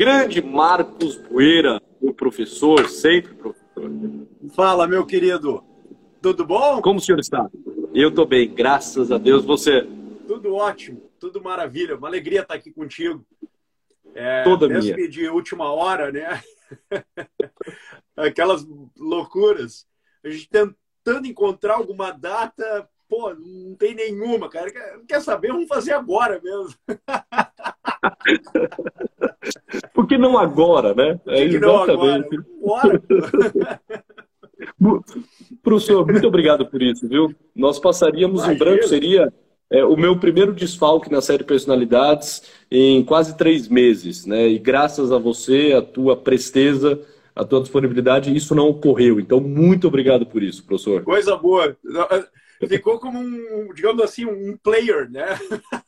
grande Marcos Bueira, o professor, sempre professor. Fala, meu querido. Tudo bom? Como o senhor está? Eu estou bem, graças a Deus. Você? Tudo ótimo, tudo maravilha. Uma alegria estar aqui contigo. É, Toda mesmo minha. de última hora, né? Aquelas loucuras. A gente tentando encontrar alguma data, pô, não tem nenhuma, cara. Quer saber? Vamos fazer agora mesmo. Por que não agora, né? É, Por que não agora? Bora! Professor, muito obrigado por isso, viu? Nós passaríamos Imagina. em branco, seria é, o meu primeiro desfalque na série Personalidades em quase três meses, né? E graças a você, a tua presteza, a tua disponibilidade, isso não ocorreu. Então, muito obrigado por isso, professor. Coisa boa. Ficou como um, digamos assim, um player, né?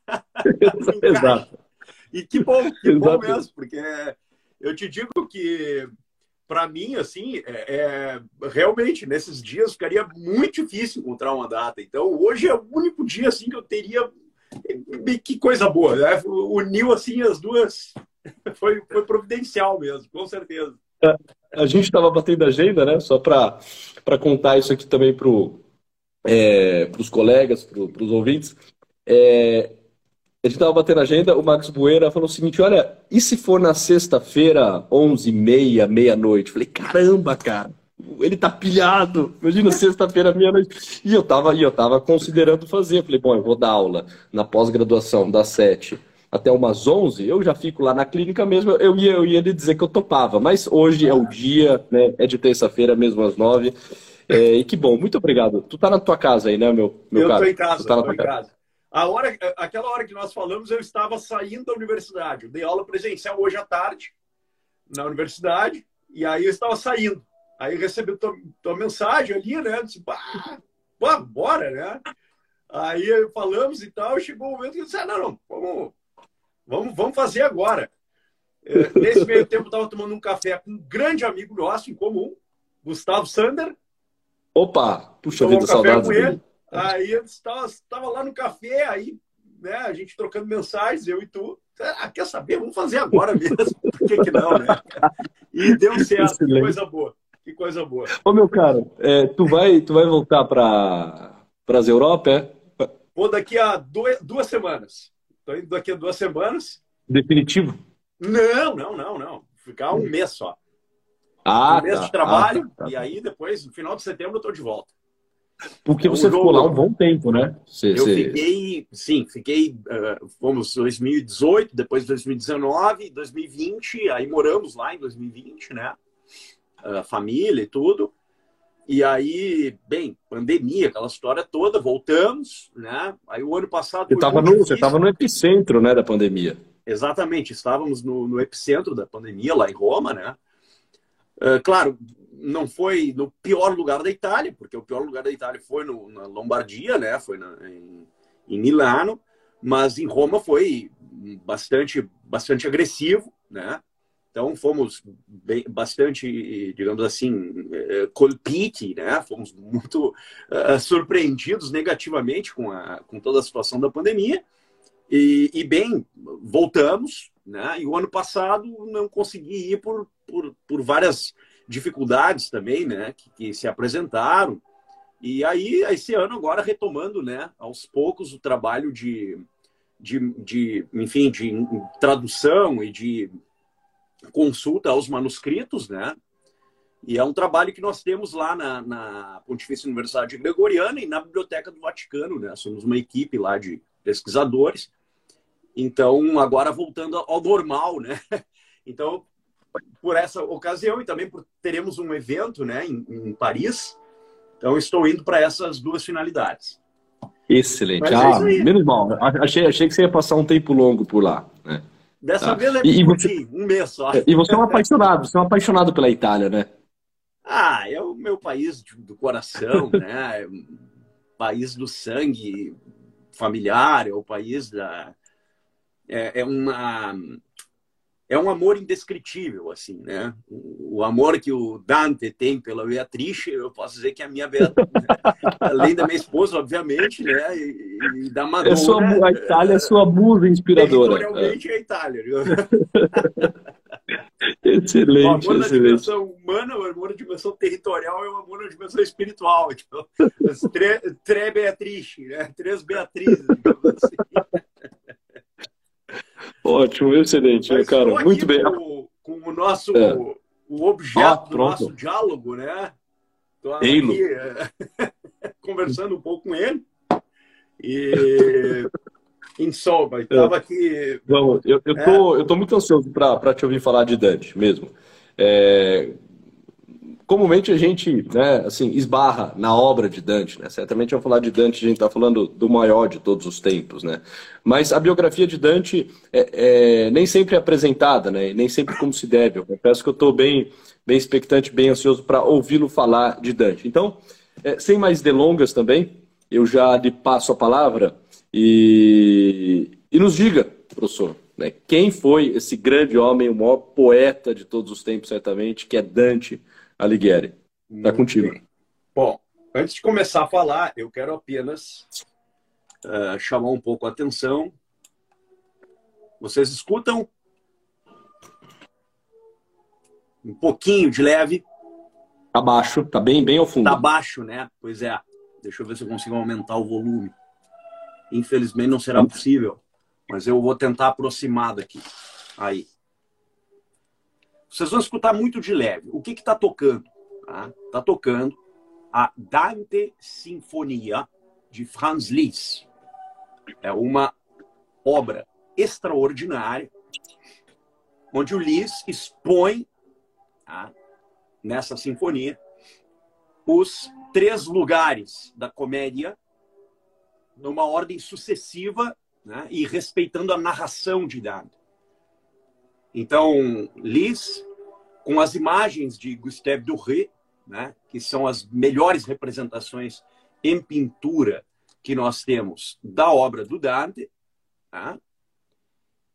Exato. E que bom, que bom mesmo, porque eu te digo que para mim, assim, é, é, realmente, nesses dias ficaria muito difícil encontrar uma data. Então, hoje é o único dia, assim, que eu teria... Que coisa boa, né? Uniu, assim, as duas... Foi, foi providencial mesmo, com certeza. É, a gente estava batendo agenda, né? Só para contar isso aqui também para é, os colegas, para os ouvintes. É, a gente estava batendo agenda, o Max Bueira falou o seguinte: olha, e se for na sexta-feira, 11h30, meia-noite? Falei, caramba, cara, ele tá pilhado. Imagina sexta-feira, meia-noite. E eu tava, e eu tava considerando fazer. Falei, bom, eu vou dar aula na pós-graduação das 7 até umas 11, eu já fico lá na clínica mesmo, eu ia, eu ia lhe dizer que eu topava, mas hoje é o dia, né, é de terça-feira mesmo às 9, é, e que bom, muito obrigado. Tu tá na tua casa aí, né, meu, meu eu cara? Eu tô em casa, tu tá na tua casa. casa. A hora, aquela hora que nós falamos, eu estava saindo da universidade. Eu dei aula presencial hoje à tarde na universidade e aí eu estava saindo. Aí recebi tua, tua mensagem ali, né? Disse, pá, bora, né? Aí falamos e tal, chegou o momento que eu disse, ah, não, não, vamos, vamos, vamos fazer agora. É, nesse meio tempo, eu estava tomando um café com um grande amigo nosso em comum, Gustavo Sander. Opa, puxa vida, um saudades dele. Aí eu estava, lá no café, aí né, a gente trocando mensagens, eu e tu. Ah, quer saber? Vamos fazer agora mesmo. Por que, que não, né? E deu certo. Que coisa boa. Que coisa boa. Ô, meu caro, é, tu, vai, tu vai voltar para as Europa, é? Vou daqui a duas, duas semanas. Estou indo daqui a duas semanas. Definitivo? Não, não, não, não. Ficar um mês só. Ah, um mês tá, de trabalho, ah, tá, tá. e aí depois, no final de setembro, eu estou de volta. Porque você ficou lá um bom tempo, né? Você, eu você... fiquei, sim, fiquei, uh, fomos 2018, depois 2019, 2020, aí moramos lá em 2020, né? Uh, família e tudo. E aí, bem, pandemia, aquela história toda, voltamos, né? Aí o ano passado. Você estava no, você no epicentro, né, da pandemia. Exatamente, estávamos no, no epicentro da pandemia, lá em Roma, né? Uh, claro, não foi no pior lugar da Itália, porque o pior lugar da Itália foi no, na Lombardia, né? Foi na, em, em Milano, mas em Roma foi bastante, bastante agressivo, né? Então fomos bem, bastante, digamos assim, eh, colpite, né? Fomos muito uh, surpreendidos negativamente com, a, com toda a situação da pandemia. E, e, bem, voltamos, né? E o ano passado não consegui ir por, por, por várias dificuldades também, né, que, que, se apresentaram. E aí, esse ano, agora retomando, né, aos poucos, o trabalho de, de, de enfim, de tradução e de consulta aos manuscritos, né? E é um trabalho que nós temos lá na, na Pontifícia Universidade Gregoriana e na Biblioteca do Vaticano, né? Somos uma equipe lá de pesquisadores. Então, agora voltando ao normal, né? Então, por essa ocasião e também por teremos um evento né, em, em Paris. Então, estou indo para essas duas finalidades. Excelente. Mas ah, é menos mal. Achei, achei que você ia passar um tempo longo por lá. Né? Dessa tá. vez é e, você, um mês só. E você é um apaixonado, você é um apaixonado pela Itália, né? Ah, é o meu país do coração, né? país do sangue familiar, é o país da. É, é uma é um amor indescritível, assim, né? O amor que o Dante tem pela Beatrice, eu posso dizer que é a minha Beatrice, além da minha esposa, obviamente, né? E, e da Madonna. É sua, a Itália é sua musa inspiradora. Realmente é a Itália. Excelente, o amor excelente. na dimensão humana, o amor na dimensão territorial e o amor na dimensão espiritual. Então, as três tre Beatriz, né? Três Beatrizes, assim. Ótimo, excelente, Mas cara. Muito bem. Com, com, o nosso é. o objeto ah, do nosso diálogo, né? Estou aqui conversando um pouco com ele. E em Solba, estava é. aqui. Vamos, eu, eu, é. tô, eu tô muito ansioso para te ouvir falar de Dante mesmo. É, comumente a gente, né, assim, esbarra na obra de Dante, né? Certamente ao falar de Dante a gente está falando do maior de todos os tempos, né? Mas a biografia de Dante é, é, nem sempre é apresentada, né? Nem sempre como se deve. Eu confesso que eu estou bem, bem expectante, bem ansioso para ouvi-lo falar de Dante. Então, é, sem mais delongas também, eu já lhe passo a palavra e, e nos diga, professor, né, quem foi esse grande homem, o maior poeta de todos os tempos, certamente, que é Dante Alighieri. Está contigo. Bem. Bom, antes de começar a falar, eu quero apenas uh, chamar um pouco a atenção. Vocês escutam? Um pouquinho de leve. Tá baixo, tá bem, bem ao fundo. Tá baixo, né? Pois é. Deixa eu ver se eu consigo aumentar o volume. Infelizmente não será possível, mas eu vou tentar aproximar daqui. Aí. Vocês vão escutar muito de leve. O que está tocando? Está tá tocando a Dante Sinfonia de Franz Liszt. É uma obra extraordinária, onde o Liszt expõe tá, nessa sinfonia os três lugares da comédia numa ordem sucessiva né, e respeitando a narração de Dante. Então, Liz, com as imagens de Gustave Doré, né, que são as melhores representações em pintura que nós temos da obra do Dante, tá?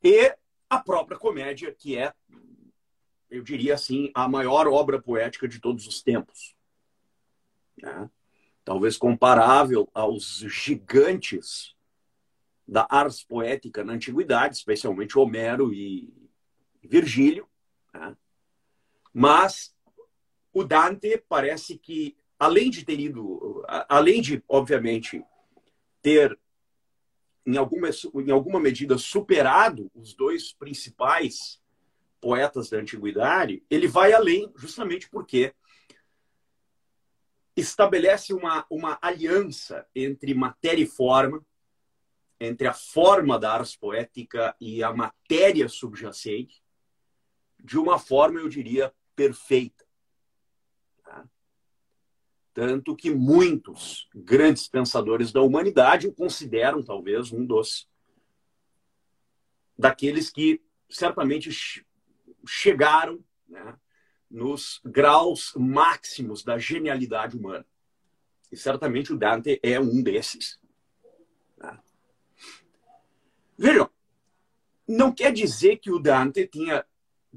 e a própria comédia, que é, eu diria assim, a maior obra poética de todos os tempos. Né? Talvez comparável aos gigantes da ars poética na antiguidade, especialmente Homero e Virgílio, né? mas o Dante parece que, além de ter ido, além de, obviamente, ter em alguma, em alguma medida superado os dois principais poetas da antiguidade, ele vai além justamente porque estabelece uma, uma aliança entre matéria e forma, entre a forma da ars poética e a matéria subjacente, de uma forma, eu diria, perfeita. Tá? Tanto que muitos grandes pensadores da humanidade o consideram, talvez, um dos daqueles que certamente chegaram né, nos graus máximos da genialidade humana. E certamente o Dante é um desses. Tá? Vejam, não quer dizer que o Dante tinha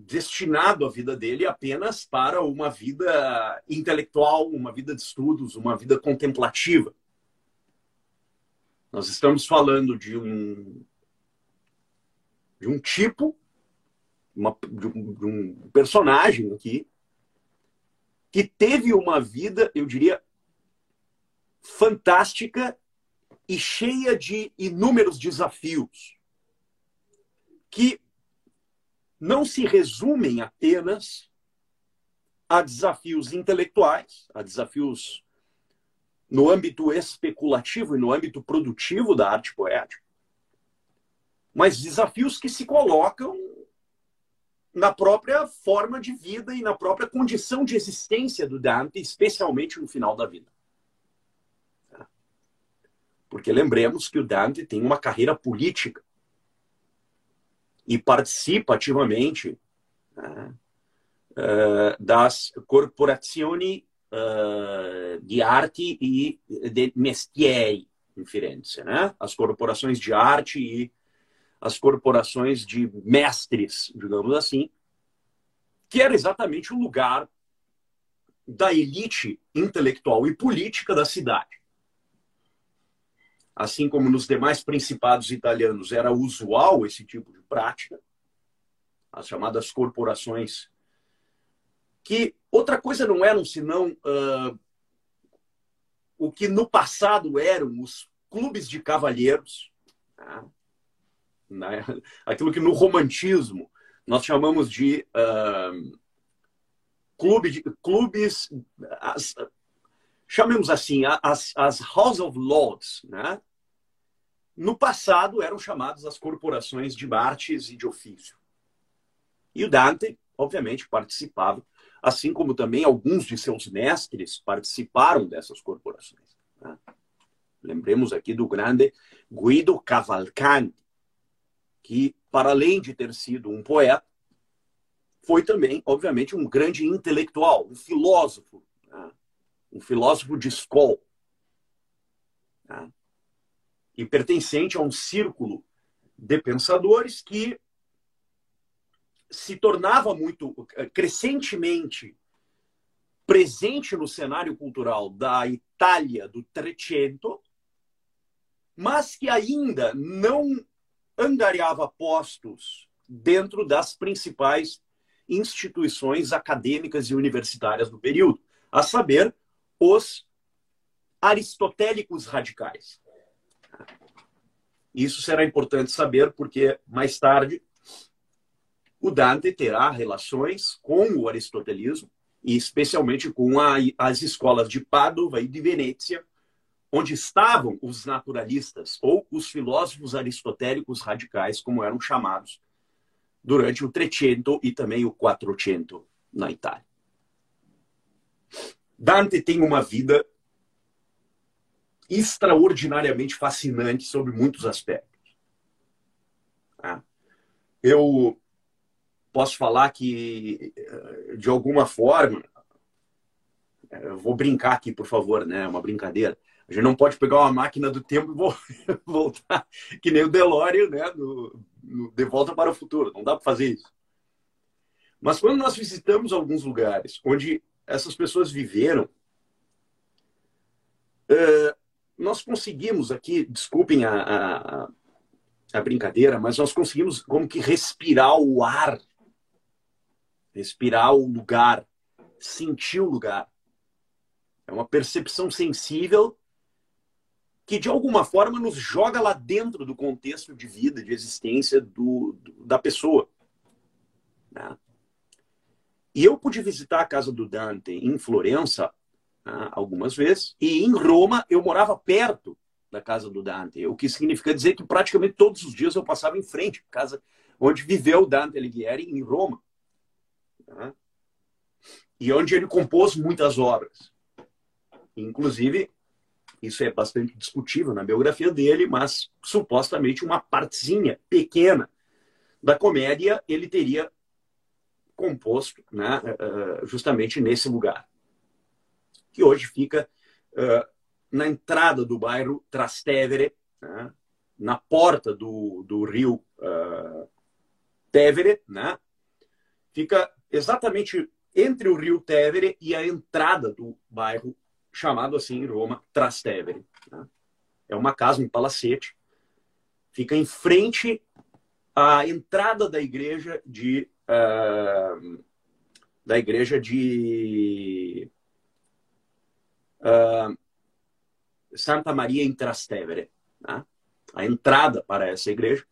destinado a vida dele apenas para uma vida intelectual, uma vida de estudos, uma vida contemplativa. Nós estamos falando de um de um tipo, uma, de, um, de um personagem aqui que teve uma vida, eu diria, fantástica e cheia de inúmeros desafios que não se resumem apenas a desafios intelectuais, a desafios no âmbito especulativo e no âmbito produtivo da arte poética, mas desafios que se colocam na própria forma de vida e na própria condição de existência do Dante, especialmente no final da vida. Porque lembremos que o Dante tem uma carreira política e participa ativamente né, uh, das corporazioni uh, de arte e de mestieri em Firenze, né? As corporações de arte e as corporações de mestres, digamos assim, que era exatamente o lugar da elite intelectual e política da cidade assim como nos demais principados italianos era usual esse tipo de prática, as chamadas corporações que outra coisa não eram senão uh, o que no passado eram os clubes de cavalheiros, né? aquilo que no romantismo nós chamamos de uh, clube de, clubes, as, chamemos assim, as, as House of Lords, né? no passado eram chamadas as corporações de artes e de ofício. E o Dante, obviamente, participava, assim como também alguns de seus mestres participaram dessas corporações. Né? Lembremos aqui do grande Guido Cavalcanti, que, para além de ter sido um poeta, foi também, obviamente, um grande intelectual, um filósofo? Um filósofo de escola. Né? E pertencente a um círculo de pensadores que se tornava muito eh, crescentemente presente no cenário cultural da Itália do Trecento, mas que ainda não angariava postos dentro das principais instituições acadêmicas e universitárias do período, a saber, os aristotélicos radicais. Isso será importante saber porque mais tarde o Dante terá relações com o aristotelismo, e especialmente com a, as escolas de Pádua e de Venécia, onde estavam os naturalistas, ou os filósofos aristotélicos radicais, como eram chamados, durante o Trecento e também o Quattrocento na Itália. Dante tem uma vida extraordinariamente fascinante sobre muitos aspectos. Eu posso falar que, eh, de alguma forma, eh, eu vou brincar aqui, por favor, né? É uma brincadeira. A gente não pode pegar uma máquina do tempo e voltar, que nem o DeLorean, né? No, de volta para o futuro. Não dá para fazer isso. Mas quando nós visitamos alguns lugares onde essas pessoas viveram, uh, nós conseguimos aqui, desculpem a, a, a brincadeira, mas nós conseguimos como que respirar o ar respirar o lugar, sentir o lugar. É uma percepção sensível que, de alguma forma, nos joga lá dentro do contexto de vida, de existência do, do da pessoa. Né? E eu pude visitar a casa do Dante em Florença né, algumas vezes, e em Roma eu morava perto da casa do Dante, o que significa dizer que praticamente todos os dias eu passava em frente à casa onde viveu Dante Alighieri, em Roma. Né? E onde ele compôs muitas obras. Inclusive, isso é bastante discutível na biografia dele, mas supostamente uma partezinha pequena da comédia ele teria composto né, eh, justamente nesse lugar, que hoje fica uh, na entrada do bairro Trastevere, né, na porta do, do rio uh, Tevere, né, fica exatamente entre o rio Tevere e a entrada do bairro chamado assim em Roma Trastevere. Né? É uma casa, um palacete, fica em frente à entrada da igreja de uh, da igreja de uh, Santa Maria em Trastevere. Né? A entrada para essa igreja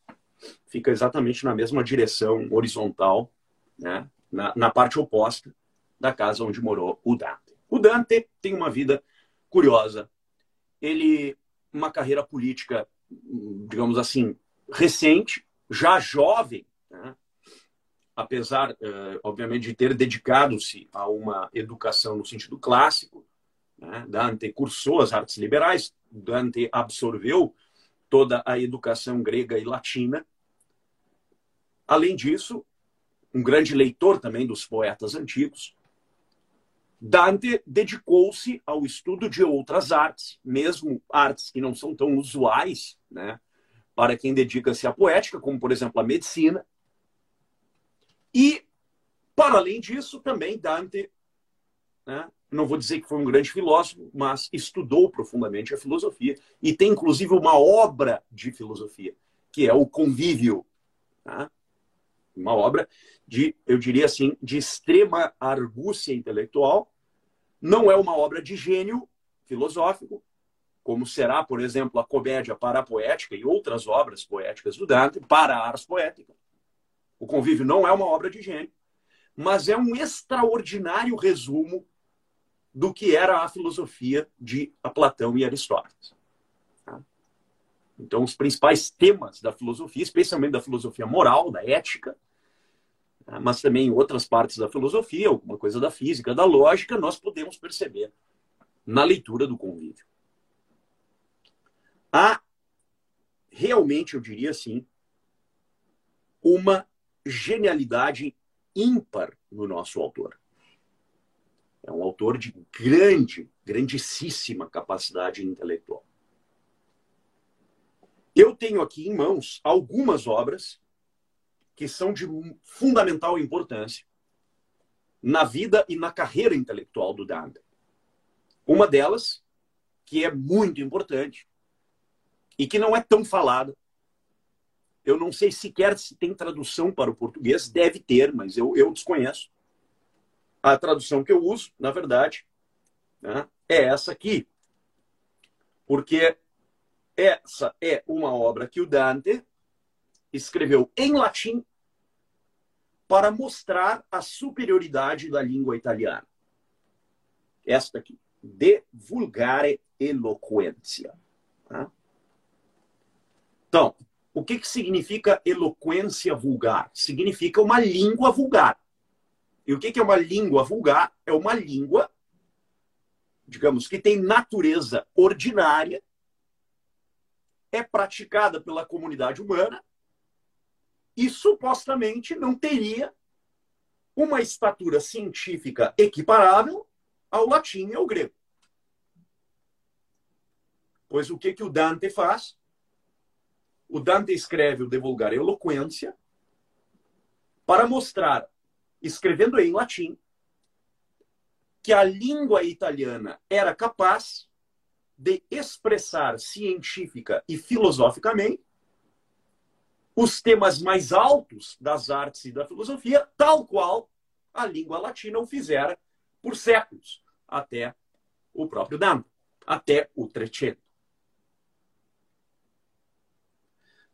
fica exatamente na mesma direção horizontal, né? na, na parte oposta da casa onde morou o Dante. O Dante tem uma vida curiosa. Ele, uma carreira política, digamos assim, recente, já jovem? Apesar, eh, obviamente, de ter dedicado-se a uma educação no sentido clássico. Né? Dante cursou as artes liberais, Dante absorveu toda a educação grega e latina. Além disso, um grande leitor também dos poetas antigos, Dante dedicou-se ao estudo de outras artes, mesmo artes que não são tão usuais, né, para quem dedica-se à poética, como por exemplo a medicina. E para além disso, também Dante, né, não vou dizer que foi um grande filósofo, mas estudou profundamente a filosofia e tem inclusive uma obra de filosofia, que é o Convívio. Né? uma obra de, eu diria assim, de extrema argúcia intelectual. Não é uma obra de gênio filosófico, como será, por exemplo, a comédia para poética e outras obras poéticas do Dante para a ars poética. O Convívio não é uma obra de gênio, mas é um extraordinário resumo do que era a filosofia de Platão e Aristóteles. Tá? Então, os principais temas da filosofia, especialmente da filosofia moral, da ética, tá? mas também em outras partes da filosofia, alguma coisa da física, da lógica, nós podemos perceber na leitura do convívio. Há realmente, eu diria assim, uma genialidade ímpar no nosso autor. É um autor de grande, grandíssima capacidade intelectual. Eu tenho aqui em mãos algumas obras que são de fundamental importância na vida e na carreira intelectual do Dante. Uma delas, que é muito importante e que não é tão falada, eu não sei sequer se tem tradução para o português, deve ter, mas eu, eu desconheço. A tradução que eu uso, na verdade, né, é essa aqui. Porque essa é uma obra que o Dante escreveu em latim para mostrar a superioridade da língua italiana. Esta aqui, De Vulgare Eloquência. Tá? Então, o que, que significa eloquência vulgar? Significa uma língua vulgar. E o que, que é uma língua vulgar? É uma língua, digamos, que tem natureza ordinária, é praticada pela comunidade humana e supostamente não teria uma estatura científica equiparável ao latim e ao grego. Pois o que, que o Dante faz? O Dante escreve o De Vulgare Eloquência para mostrar, escrevendo em latim, que a língua italiana era capaz de expressar científica e filosoficamente os temas mais altos das artes e da filosofia, tal qual a língua latina o fizera por séculos, até o próprio Dante, até o Trecento.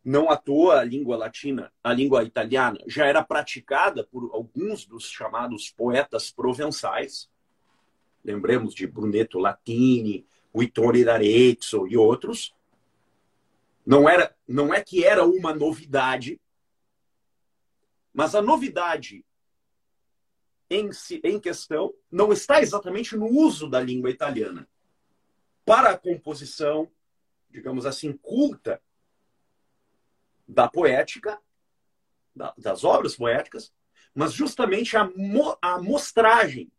Não à toa a língua latina, a língua italiana, já era praticada por alguns dos chamados poetas provençais. Lembremos de Brunetto Latini, Vittorio d'Arezzo e outros. Não, era, não é que era uma novidade, mas a novidade em, si, em questão não está exatamente no uso da língua italiana para a composição, digamos assim, culta da poética, da, das obras poéticas, mas justamente a, mo, a mostragem,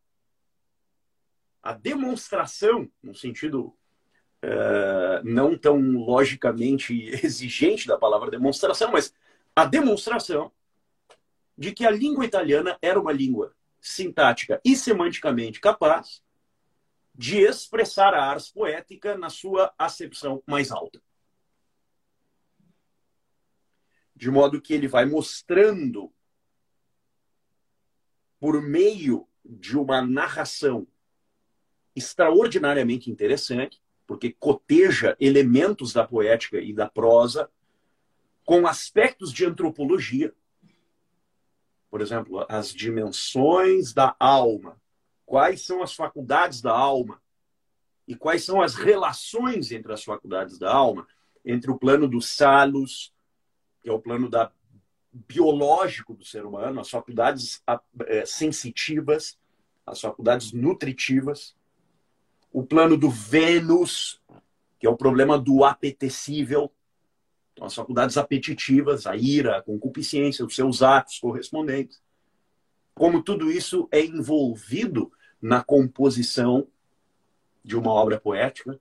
a demonstração, no sentido uh, não tão logicamente exigente da palavra demonstração, mas a demonstração de que a língua italiana era uma língua sintática e semanticamente capaz de expressar a ars poética na sua acepção mais alta. De modo que ele vai mostrando por meio de uma narração extraordinariamente interessante, porque coteja elementos da poética e da prosa com aspectos de antropologia. Por exemplo, as dimensões da alma. Quais são as faculdades da alma? E quais são as relações entre as faculdades da alma? Entre o plano dos salos, que é o plano da biológico do ser humano, as faculdades é, sensitivas, as faculdades nutritivas, o plano do Vênus, que é o problema do apetecível, então, as faculdades apetitivas, a ira, a concupiscência, os seus atos correspondentes. Como tudo isso é envolvido na composição de uma obra poética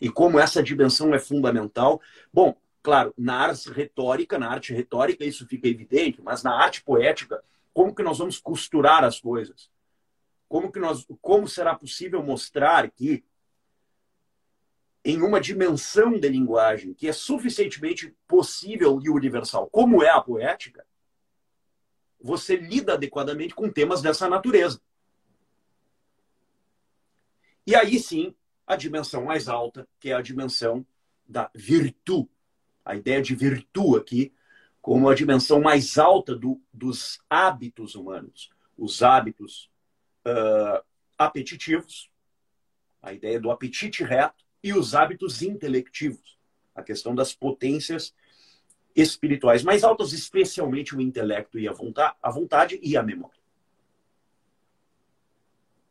e como essa dimensão é fundamental. Bom, Claro, na arte retórica, na arte retórica isso fica evidente, mas na arte poética, como que nós vamos costurar as coisas? Como que nós, como será possível mostrar que em uma dimensão de linguagem que é suficientemente possível e universal, como é a poética, você lida adequadamente com temas dessa natureza. E aí sim, a dimensão mais alta, que é a dimensão da virtude. A ideia de virtude aqui como a dimensão mais alta do, dos hábitos humanos. Os hábitos uh, apetitivos, a ideia do apetite reto, e os hábitos intelectivos, a questão das potências espirituais mais altas, especialmente o intelecto e a vontade, a vontade e a memória.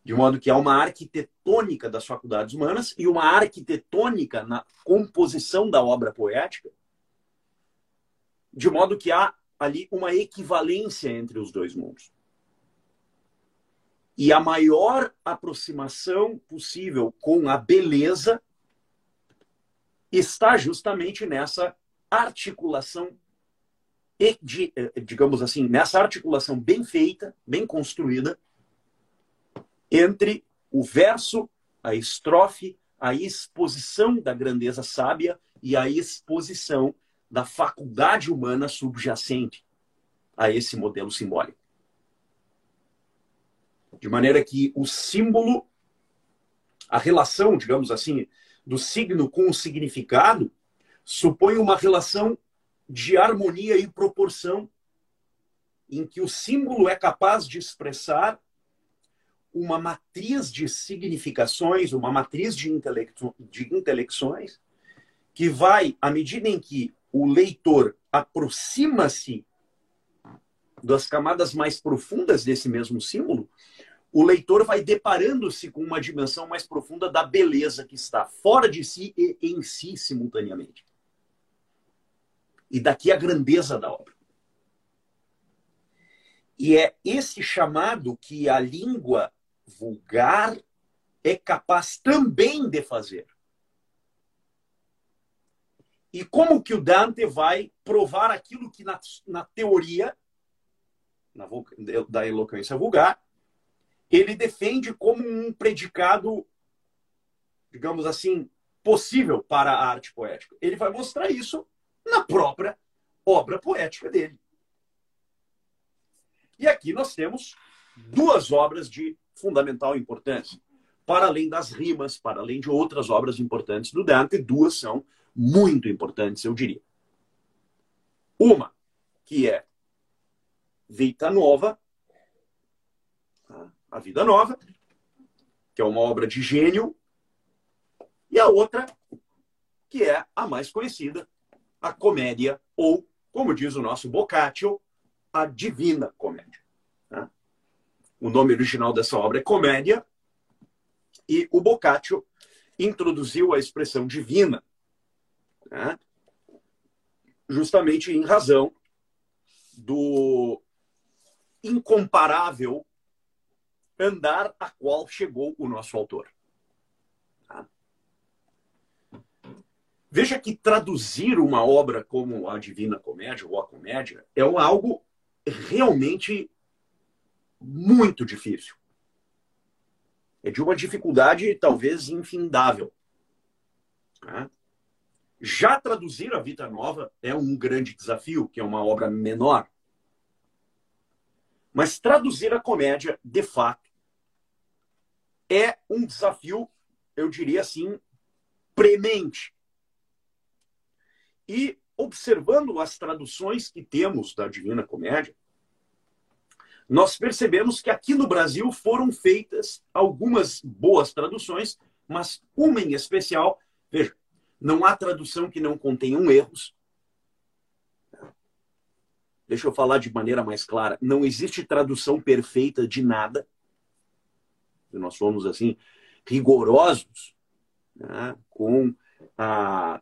De modo que há uma arquitetônica das faculdades humanas e uma arquitetônica na composição da obra poética, de modo que há ali uma equivalência entre os dois mundos. E a maior aproximação possível com a beleza está justamente nessa articulação, digamos assim, nessa articulação bem feita, bem construída, entre o verso, a estrofe, a exposição da grandeza sábia e a exposição da faculdade humana subjacente a esse modelo simbólico. De maneira que o símbolo, a relação, digamos assim, do signo com o significado, supõe uma relação de harmonia e proporção, em que o símbolo é capaz de expressar uma matriz de significações, uma matriz de, intelecto, de intelecções, que vai, à medida em que o leitor aproxima-se das camadas mais profundas desse mesmo símbolo, o leitor vai deparando-se com uma dimensão mais profunda da beleza que está fora de si e em si simultaneamente. E daqui a grandeza da obra. E é esse chamado que a língua vulgar é capaz também de fazer. E como que o Dante vai provar aquilo que na, na teoria na, da eloquência vulgar ele defende como um predicado, digamos assim, possível para a arte poética. Ele vai mostrar isso na própria obra poética dele. E aqui nós temos duas obras de fundamental importância. Para além das rimas, para além de outras obras importantes do Dante, duas são muito importantes, eu diria. Uma, que é Vita Nova, tá? a Vida Nova, que é uma obra de gênio, e a outra, que é a mais conhecida, a Comédia, ou, como diz o nosso Boccaccio, a Divina Comédia. Tá? O nome original dessa obra é Comédia, e o Boccaccio introduziu a expressão divina, né? justamente em razão do incomparável andar a qual chegou o nosso autor. Tá? Veja que traduzir uma obra como a Divina Comédia ou a Comédia é algo realmente muito difícil. É de uma dificuldade talvez infindável. Tá? Já traduzir a Vida Nova é um grande desafio, que é uma obra menor. Mas traduzir a comédia, de fato, é um desafio, eu diria assim, premente. E observando as traduções que temos da Divina Comédia, nós percebemos que aqui no Brasil foram feitas algumas boas traduções, mas uma em especial, veja, não há tradução que não contenham erros. Deixa eu falar de maneira mais clara. Não existe tradução perfeita de nada nós somos assim rigorosos né, com a,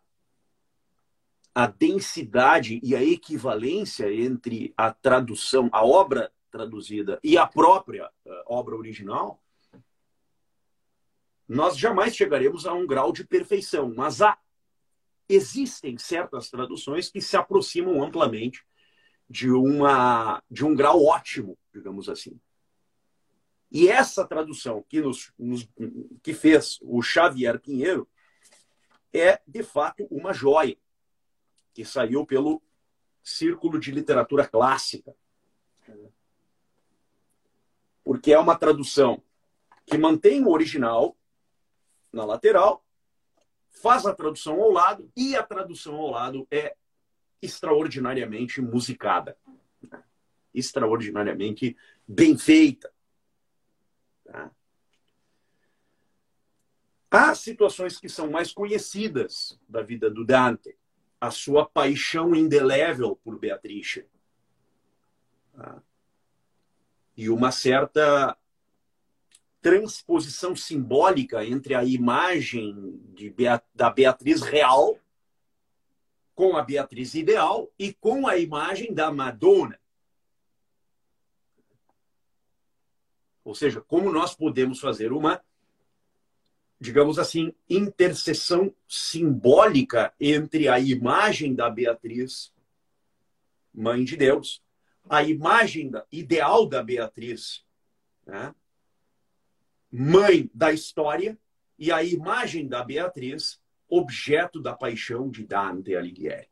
a densidade e a equivalência entre a tradução, a obra traduzida e a própria uh, obra original, nós jamais chegaremos a um grau de perfeição, mas há existem certas traduções que se aproximam amplamente de uma de um grau ótimo, digamos assim. E essa tradução que, nos, nos, que fez o Xavier Pinheiro é, de fato, uma joia que saiu pelo Círculo de Literatura Clássica. que é uma tradução que mantém o original na lateral, faz a tradução ao lado e a tradução ao lado é extraordinariamente musicada, extraordinariamente bem feita. Tá? Há situações que são mais conhecidas da vida do Dante, a sua paixão indelével por Beatrice. Tá? E uma certa transposição simbólica entre a imagem de da Beatriz real com a Beatriz ideal e com a imagem da Madonna. Ou seja, como nós podemos fazer uma, digamos assim, interseção simbólica entre a imagem da Beatriz, mãe de Deus, a imagem ideal da Beatriz, né? Mãe da história, e a imagem da Beatriz, objeto da paixão de Dante Alighieri.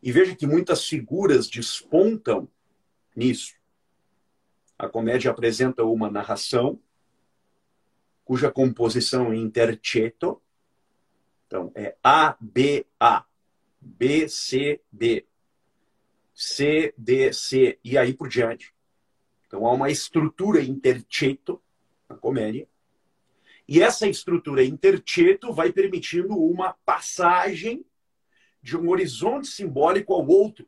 E veja que muitas figuras despontam nisso. A comédia apresenta uma narração cuja composição é interceto. Então, é A, B, A, B, C, D, C, D, C, e aí por diante. Então, há uma estrutura interceto na comédia. E essa estrutura interceto vai permitindo uma passagem de um horizonte simbólico ao outro.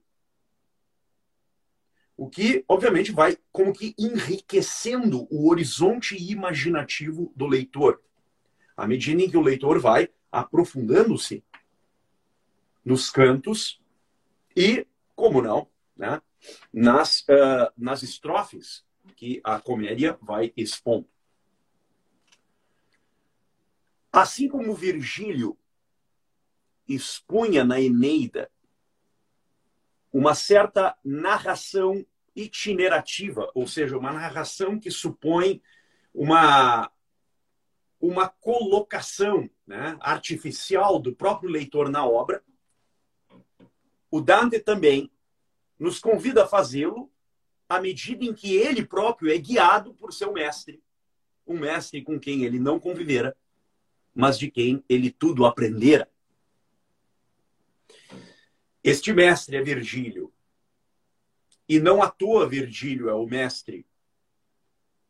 O que, obviamente, vai como que enriquecendo o horizonte imaginativo do leitor, à medida em que o leitor vai aprofundando-se nos cantos e, como não, né, nas, uh, nas estrofes que a comédia vai expondo. Assim como Virgílio expunha na Eneida uma certa narração itinerativa, ou seja, uma narração que supõe uma, uma colocação né, artificial do próprio leitor na obra, o Dante também nos convida a fazê-lo à medida em que ele próprio é guiado por seu mestre, um mestre com quem ele não convivera, mas de quem ele tudo aprendera. Este mestre é Virgílio. E não à toa Virgílio é o mestre.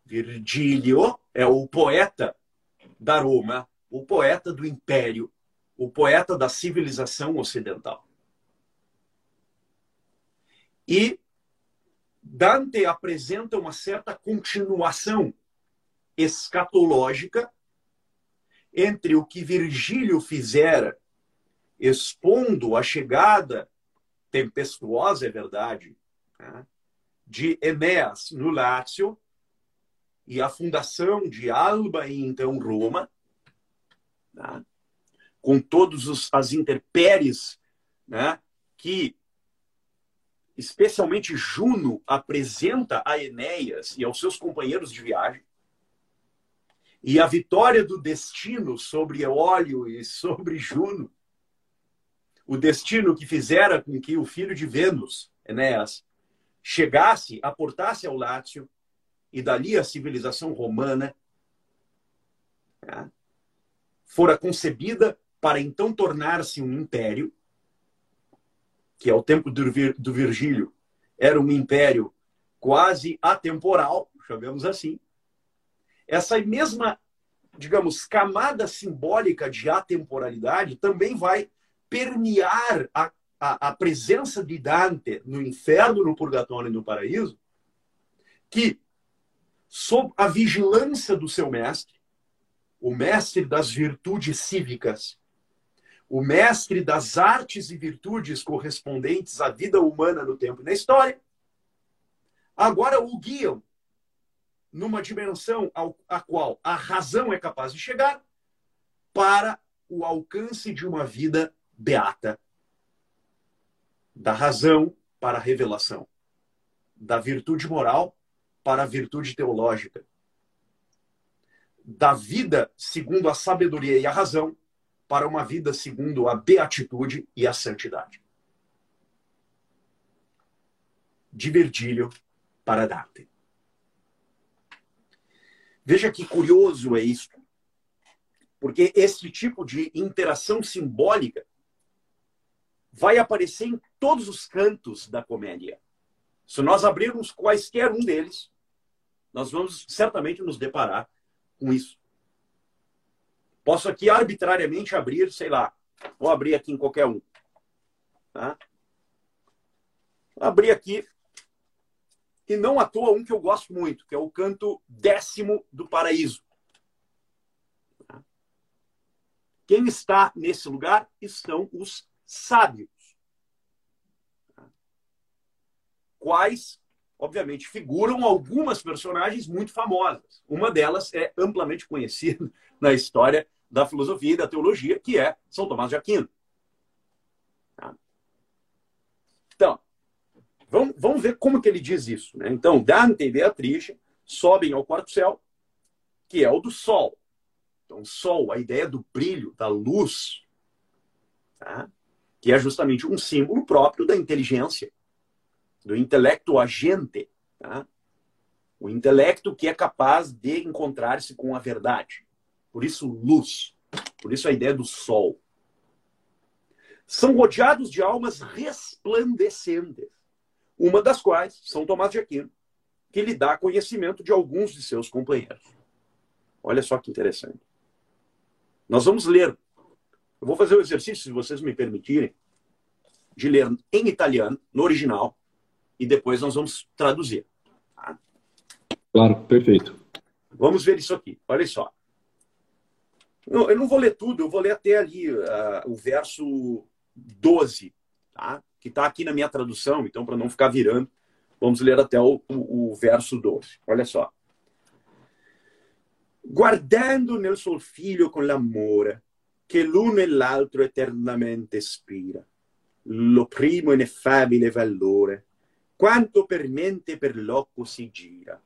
Virgílio é o poeta da Roma, o poeta do império, o poeta da civilização ocidental. E Dante apresenta uma certa continuação escatológica entre o que Virgílio fizera, expondo a chegada tempestuosa, é verdade, né, de Enéas no Lácio e a fundação de Alba e então Roma, né, com todas as intempéries né, que especialmente Juno, apresenta a Enéas e aos seus companheiros de viagem. E a vitória do destino sobre Eólio e sobre Juno, o destino que fizera com que o filho de Vênus, Enéas, chegasse, aportasse ao Lácio e dali a civilização romana, né, fora concebida para então tornar-se um império que é o tempo do, do Virgílio, era um império quase atemporal, chamemos assim. Essa mesma, digamos, camada simbólica de atemporalidade também vai permear a, a, a presença de Dante no inferno, no purgatório e no paraíso, que, sob a vigilância do seu mestre, o mestre das virtudes cívicas, o mestre das artes e virtudes correspondentes à vida humana no tempo e na história, agora o guiam numa dimensão ao, a qual a razão é capaz de chegar para o alcance de uma vida beata. Da razão para a revelação. Da virtude moral para a virtude teológica. Da vida segundo a sabedoria e a razão para uma vida segundo a beatitude e a santidade. De Virgílio para Dante. Veja que curioso é isso, porque esse tipo de interação simbólica vai aparecer em todos os cantos da comédia. Se nós abrirmos quaisquer um deles, nós vamos certamente nos deparar com isso. Posso aqui arbitrariamente abrir, sei lá, vou abrir aqui em qualquer um. Tá? Abrir aqui, e não à toa um que eu gosto muito, que é o canto décimo do paraíso. Quem está nesse lugar estão os sábios. Quais, obviamente, figuram algumas personagens muito famosas. Uma delas é amplamente conhecida na história da filosofia e da teologia, que é São Tomás de Aquino. Tá? Então, vamos, vamos ver como que ele diz isso. Né? Então, Dante e Beatriz sobem ao quarto céu, que é o do Sol. Então, Sol, a ideia do brilho, da luz, tá? que é justamente um símbolo próprio da inteligência, do intelecto agente. Tá? O intelecto que é capaz de encontrar-se com a verdade. Por isso, luz. Por isso, a ideia do sol. São rodeados de almas resplandecentes, uma das quais, São Tomás de Aquino, que lhe dá conhecimento de alguns de seus companheiros. Olha só que interessante. Nós vamos ler. Eu vou fazer o exercício, se vocês me permitirem, de ler em italiano, no original, e depois nós vamos traduzir. Tá? Claro, perfeito. Vamos ver isso aqui. Olha só. Não, eu não vou ler tudo, eu vou ler até ali uh, o verso 12, tá? que está aqui na minha tradução, então, para não ficar virando, vamos ler até o, o, o verso 12. Olha só. Guardando nel suo figlio con l'amore, che l'uno e l'altro eternamente ispira, lo primo ineffabile valore, quanto per mente e per loco si gira,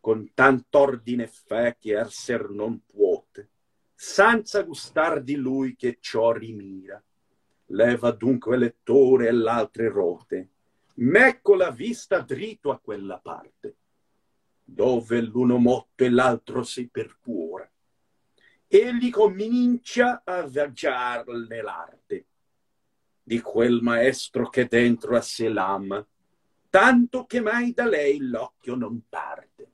con tant'ordine fe che esser non puote, senza gustar di lui che ciò rimira. Leva dunque lettore e l'altre rote, mecco la vista dritto a quella parte, dove l'uno motto e l'altro si percuora. Egli comincia a viaggiar nell'arte di quel maestro che dentro a sé l'ama, tanto che mai da lei l'occhio non parte.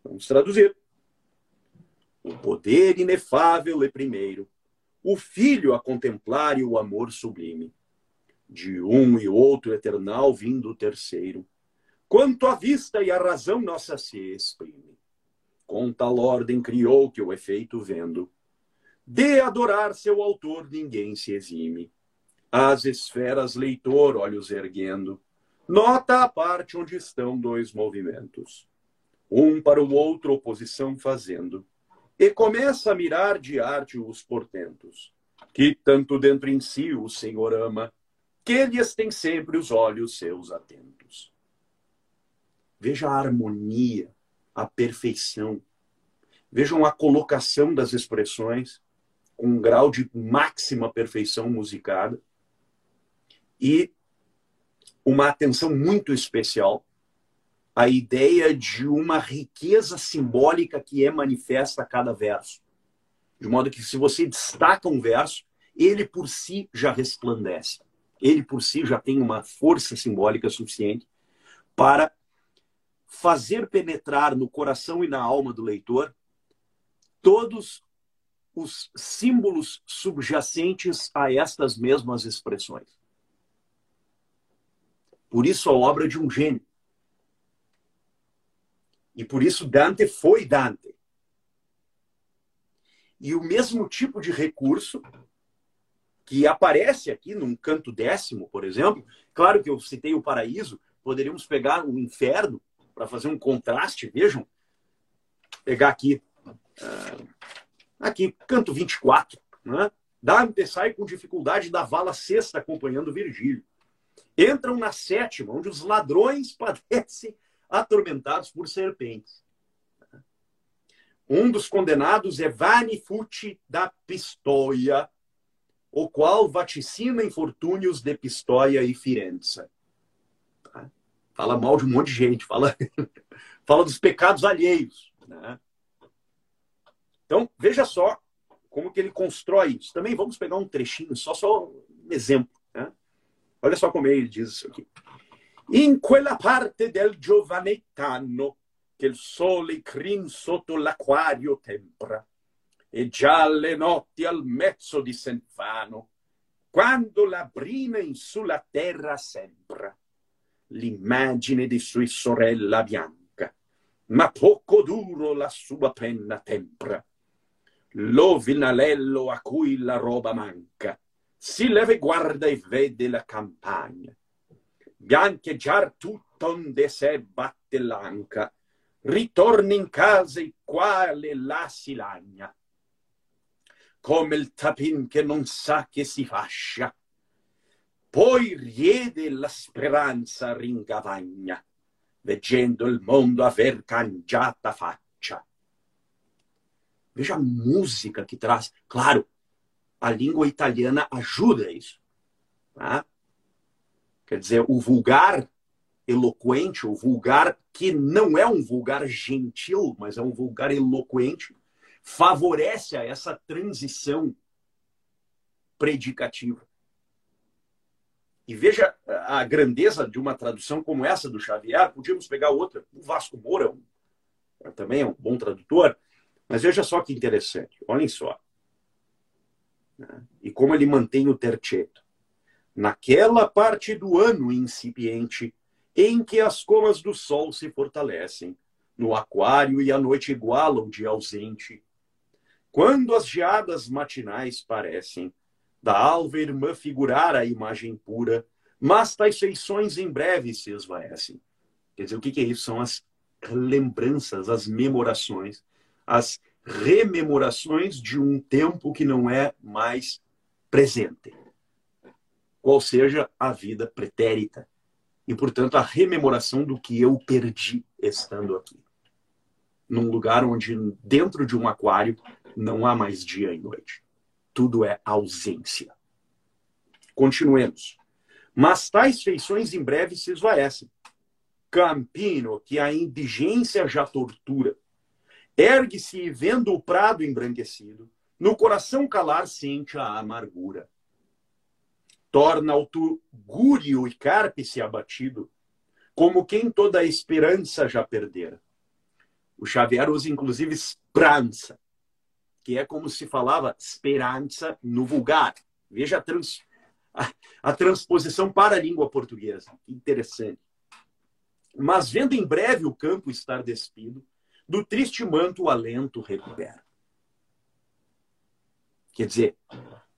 Vamos traduzir. O poder inefável é primeiro, o filho a contemplar e o amor sublime. De um e outro eternal vindo o terceiro, quanto a vista e a razão nossa se exprime. Com tal ordem criou que o efeito vendo, de adorar seu autor ninguém se exime. As esferas leitor, olhos erguendo, nota a parte onde estão dois movimentos. Um para o outro oposição fazendo, e começa a mirar de arte os portentos, que tanto dentro em si o Senhor ama, que eles têm sempre os olhos seus atentos. Veja a harmonia, a perfeição. Vejam a colocação das expressões com um grau de máxima perfeição musicada e uma atenção muito especial a ideia de uma riqueza simbólica que é manifesta a cada verso. De modo que, se você destaca um verso, ele por si já resplandece. Ele por si já tem uma força simbólica suficiente para fazer penetrar no coração e na alma do leitor todos os símbolos subjacentes a estas mesmas expressões. Por isso, a obra de um gênio. E por isso Dante foi Dante. E o mesmo tipo de recurso que aparece aqui num canto décimo, por exemplo, claro que eu citei o paraíso, poderíamos pegar o inferno para fazer um contraste, vejam, pegar aqui, uh, aqui, canto 24, né? Dante sai com dificuldade da vala sexta acompanhando Virgílio. Entram na sétima, onde os ladrões padecem atormentados por serpentes. Um dos condenados é Vanifuti da Pistoia, o qual vaticina infortúnios de Pistoia e Firenze. fala mal de um monte de gente, fala, fala dos pecados alheios. Né? Então, veja só como que ele constrói isso. Também vamos pegar um trechinho, só, só um exemplo. Né? Olha só como ele diz isso aqui. In quella parte del giovanettano che il sole crin sotto l'acquario tempra e già le notti al mezzo di Senfano, quando la brina in sulla terra sembra l'immagine di sua sorella bianca, ma poco duro la sua penna tempra lo vinalello a cui la roba manca, si leva e guarda e vede la campagna. Biancheggiar tutto onde se batte l'anca, ritorna in casa il quale la si lagna. Come il tapin che non sa che si fascia, poi riede la speranza ringavagna, veggendo il mondo aver cangiata faccia. Veja a música que traz. Claro, a língua italiana ajuda isso. Tá? Quer dizer, o vulgar eloquente, o vulgar que não é um vulgar gentil, mas é um vulgar eloquente, favorece a essa transição predicativa. E veja a grandeza de uma tradução como essa do Xavier. Podíamos pegar outra. O Vasco Moura também é um bom tradutor. Mas veja só que interessante, olhem só. E como ele mantém o terceto. Naquela parte do ano incipiente em que as comas do sol se fortalecem, no aquário e a noite igualam de ausente, quando as geadas matinais parecem da alva irmã figurar a imagem pura, mas tais feições em breve se esvaecem. Quer dizer, o que é isso? São as lembranças, as memorações as rememorações de um tempo que não é mais presente, qual seja a vida pretérita. E, portanto, a rememoração do que eu perdi estando aqui. Num lugar onde, dentro de um aquário, não há mais dia e noite. Tudo é ausência. Continuemos. Mas tais feições em breve se esvaecem. Campino, que a indigência já tortura, Ergue-se vendo o prado embranquecido, no coração calar sente a amargura. Torna o tugúrio e carpe-se abatido, como quem toda a esperança já perdera. O Xavier usa inclusive esperança, que é como se falava esperança no vulgar. Veja a, trans, a, a transposição para a língua portuguesa. Interessante. Mas vendo em breve o campo estar despido, do triste manto o alento recupera. Quer dizer,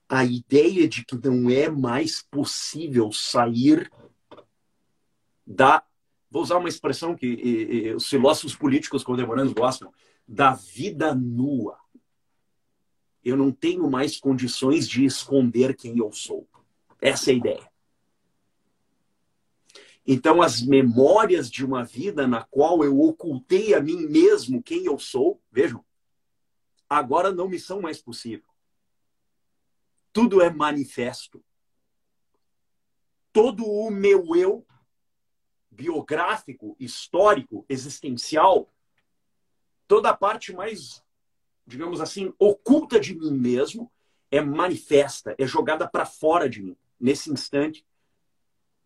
a ideia de que não é mais possível sair da. Vou usar uma expressão que e, e, os filósofos políticos contemporâneos gostam: da vida nua. Eu não tenho mais condições de esconder quem eu sou. Essa é a ideia. Então, as memórias de uma vida na qual eu ocultei a mim mesmo quem eu sou, vejam, agora não me são mais possíveis. Tudo é manifesto. Todo o meu eu biográfico, histórico, existencial, toda a parte mais, digamos assim, oculta de mim mesmo é manifesta, é jogada para fora de mim nesse instante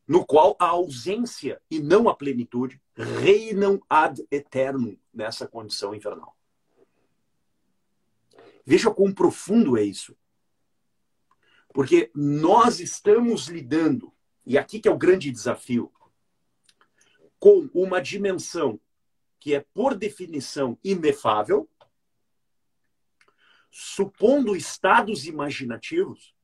no qual a ausência e não a plenitude reinam ad eternum nessa condição infernal. Veja quão profundo é isso. Porque nós estamos lidando, e aqui que é o grande desafio, com uma dimensão que é, por definição, inefável, supondo estados imaginativos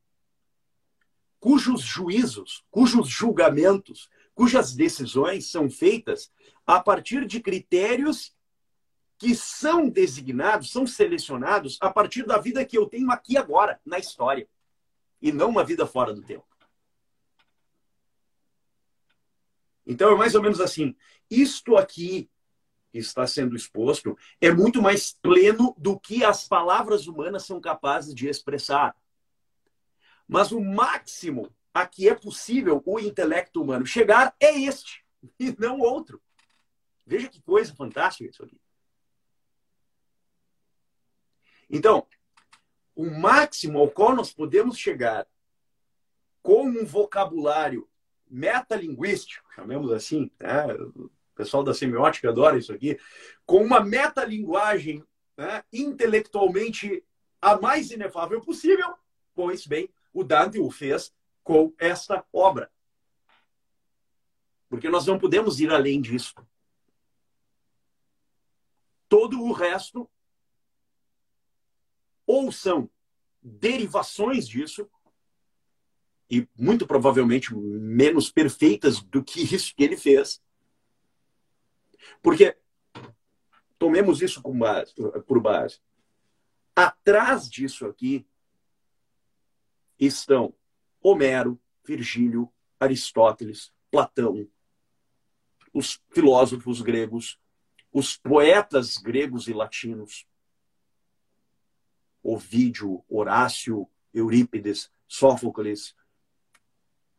cujos juízos, cujos julgamentos, cujas decisões são feitas a partir de critérios que são designados, são selecionados a partir da vida que eu tenho aqui agora, na história, e não uma vida fora do tempo. Então é mais ou menos assim: isto aqui que está sendo exposto é muito mais pleno do que as palavras humanas são capazes de expressar. Mas o máximo a que é possível o intelecto humano chegar é este. e não outro. Veja que coisa fantástica isso aqui. Então, o máximo ao qual nós podemos chegar com um vocabulário metalinguístico, chamemos assim, né? o pessoal da semiótica adora isso aqui, com uma metalinguagem né, intelectualmente a mais inefável possível, pois bem, o Dante o fez com esta obra. Porque nós não podemos ir além disso. Todo o resto ou são derivações disso, e muito provavelmente menos perfeitas do que isso que ele fez. Porque tomemos isso base, por base. Atrás disso aqui estão Homero, Virgílio, Aristóteles, Platão, os filósofos gregos, os poetas gregos e latinos, Ovídio, Horácio, Eurípides, Sófocles,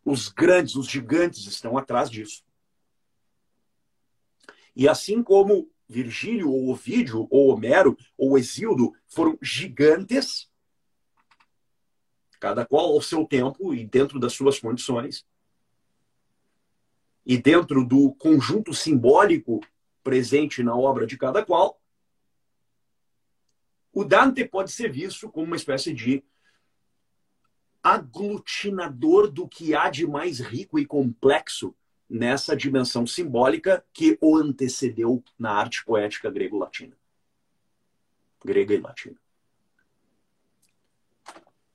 os grandes, os gigantes estão atrás disso. E assim como Virgílio, ou Ovídio, ou Homero, ou Exildo foram gigantes, cada qual ao seu tempo e dentro das suas condições, e dentro do conjunto simbólico presente na obra de cada qual, o Dante pode ser visto como uma espécie de aglutinador do que há de mais rico e complexo nessa dimensão simbólica que o antecedeu na arte poética grego-latina. Grega e latina.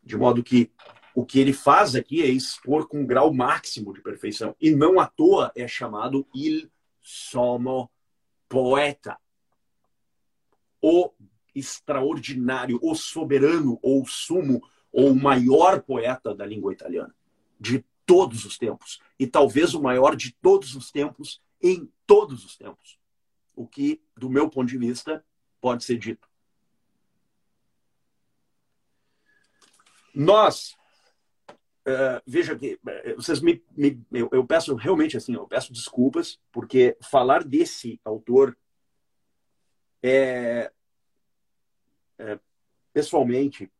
De modo que o que ele faz aqui é expor com um grau máximo de perfeição. E não à toa é chamado il somo poeta. O extraordinário, o soberano, ou sumo, ou maior poeta da língua italiana. De todos os tempos. E talvez o maior de todos os tempos, em todos os tempos. O que, do meu ponto de vista, pode ser dito. Nós, uh, veja que uh, vocês me, me eu, eu, peço realmente assim, eu peço desculpas porque falar desse autor é, é pessoalmente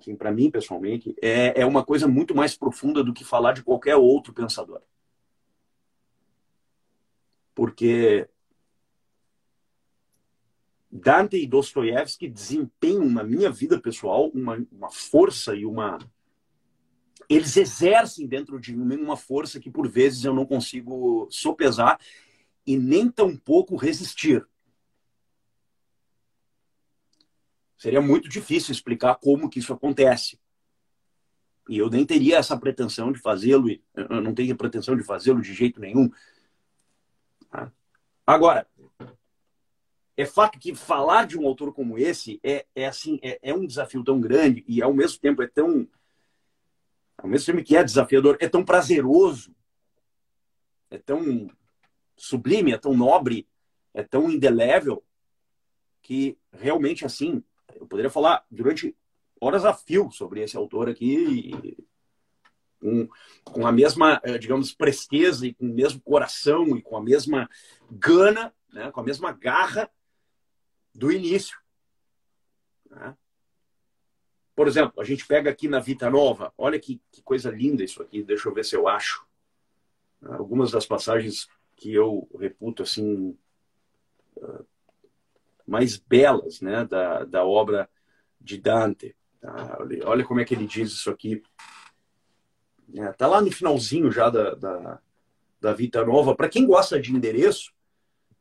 assim, para mim pessoalmente, é, é uma coisa muito mais profunda do que falar de qualquer outro pensador. Porque Dante e Dostoiévski desempenham na minha vida pessoal uma, uma força e uma. Eles exercem dentro de mim uma força que por vezes eu não consigo sopesar e nem tampouco resistir. Seria muito difícil explicar como que isso acontece. E eu nem teria essa pretensão de fazê-lo, eu não tenho pretensão de fazê-lo de jeito nenhum. Tá? Agora, é fato que falar de um autor como esse é, é assim, é, é, um desafio tão grande e ao mesmo tempo é tão, ao mesmo tempo que é desafiador, é tão prazeroso, é tão sublime, é tão nobre, é tão indelével que realmente assim eu poderia falar durante horas a fio sobre esse autor aqui, com, com a mesma, eh, digamos, presteza e com o mesmo coração e com a mesma gana, né, com a mesma garra do início. Né? Por exemplo, a gente pega aqui na Vita Nova, olha que, que coisa linda isso aqui, deixa eu ver se eu acho. Algumas das passagens que eu reputo assim ah, mais belas né, da, da obra de Dante. Tá? Olha como é que ele diz isso aqui. Está é, lá no finalzinho já da, da, da Vita Nova. Para quem gosta de endereço,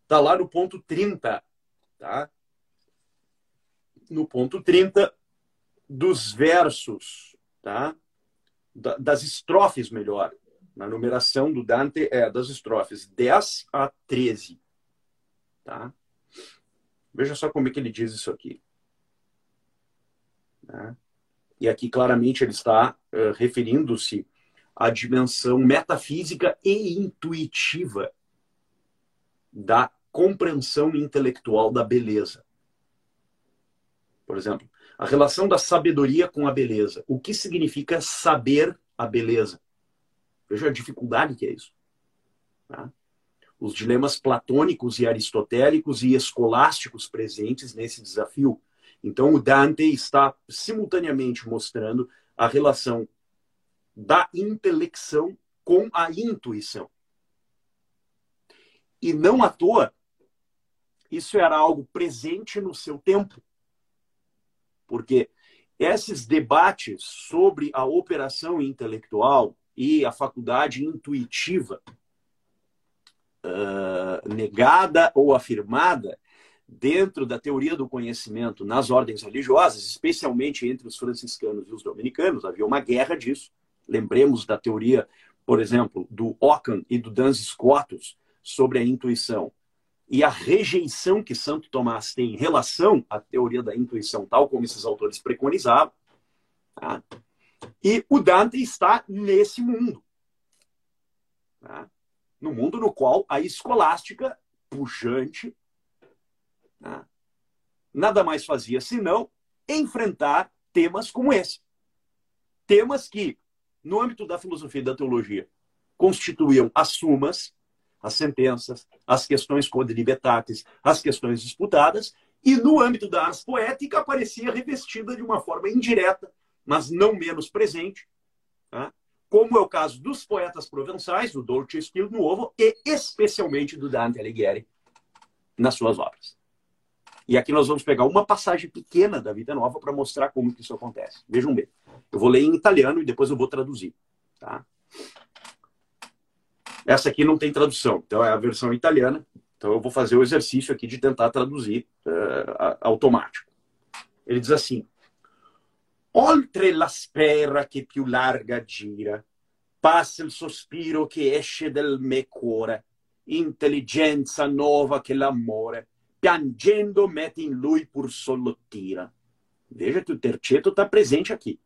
está lá no ponto 30. Tá? No ponto 30 dos versos, tá? Da, das estrofes, melhor. Na numeração do Dante é das estrofes 10 a 13. Tá? Veja só como é que ele diz isso aqui. Né? E aqui claramente ele está uh, referindo-se à dimensão metafísica e intuitiva da compreensão intelectual da beleza. Por exemplo, a relação da sabedoria com a beleza. O que significa saber a beleza? Veja a dificuldade que é isso. Tá? Os dilemas platônicos e aristotélicos e escolásticos presentes nesse desafio. Então, o Dante está simultaneamente mostrando a relação da intelecção com a intuição. E não à toa, isso era algo presente no seu tempo. Porque esses debates sobre a operação intelectual e a faculdade intuitiva uh, negada ou afirmada dentro da teoria do conhecimento nas ordens religiosas, especialmente entre os franciscanos e os dominicanos, havia uma guerra disso. Lembremos da teoria, por exemplo, do Ockham e do Duns Scotus sobre a intuição e a rejeição que Santo Tomás tem em relação à teoria da intuição, tal como esses autores preconizavam. Tá? E o Dante está nesse mundo. Tá? No mundo no qual a escolástica pujante tá? nada mais fazia senão enfrentar temas como esse. Temas que, no âmbito da filosofia e da teologia, constituíam as sumas as sentenças, as questões quadribetatis, as questões disputadas, e no âmbito da arte poética aparecia revestida de uma forma indireta, mas não menos presente, tá? Como é o caso dos poetas provençais, do Dolce Spirito Nuovo, e especialmente do Dante Alighieri, nas suas obras. E aqui nós vamos pegar uma passagem pequena da Vida Nova para mostrar como que isso acontece. Vejam bem. Eu vou ler em italiano e depois eu vou traduzir. Tá? Essa aqui não tem tradução, então é a versão italiana. Então eu vou fazer o exercício aqui de tentar traduzir uh, automático. Ele diz assim: Oltre la spera che più larga gira, passa il sospiro che esce del me cuore, intelligenza nuova che l'amore, piangendo mette in lui pur sollottira. Veja que o terceto está presente aqui.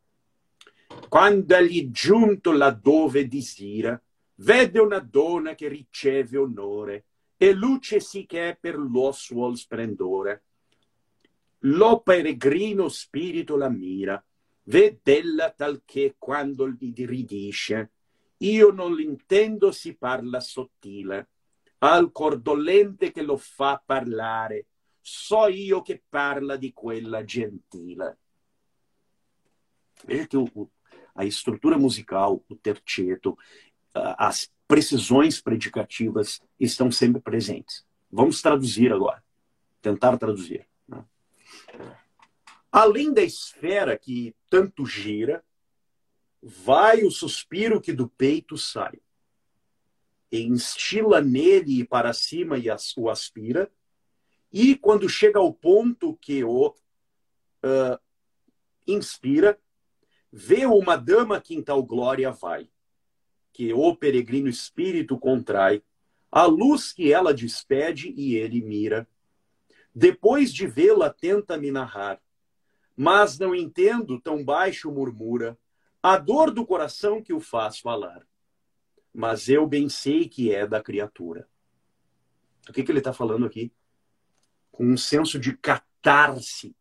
Quando lì giunto laddove disira, Vede una donna che riceve onore e luce sì che è per lo suo splendore. Lo peregrino spirito la mira, vedella tal che quando gli ridisce, io non l'intendo si parla sottile, al cor dolente che lo fa parlare, so io che parla di quella gentile. Veja que a estrutura musical, o terceto, as precisões predicativas estão sempre presentes. Vamos traduzir agora, tentar traduzir. Além da esfera que tanto gira, vai o suspiro que do peito sai, e instila nele e para cima e o aspira, e quando chega ao ponto que o uh, inspira, vê uma dama que em tal glória vai que o peregrino espírito contrai, a luz que ela despede e ele mira. Depois de vê-la, tenta me narrar, mas não entendo, tão baixo murmura, a dor do coração que o faz falar. Mas eu bem sei que é da criatura. O que, que ele está falando aqui? Com um senso de catarse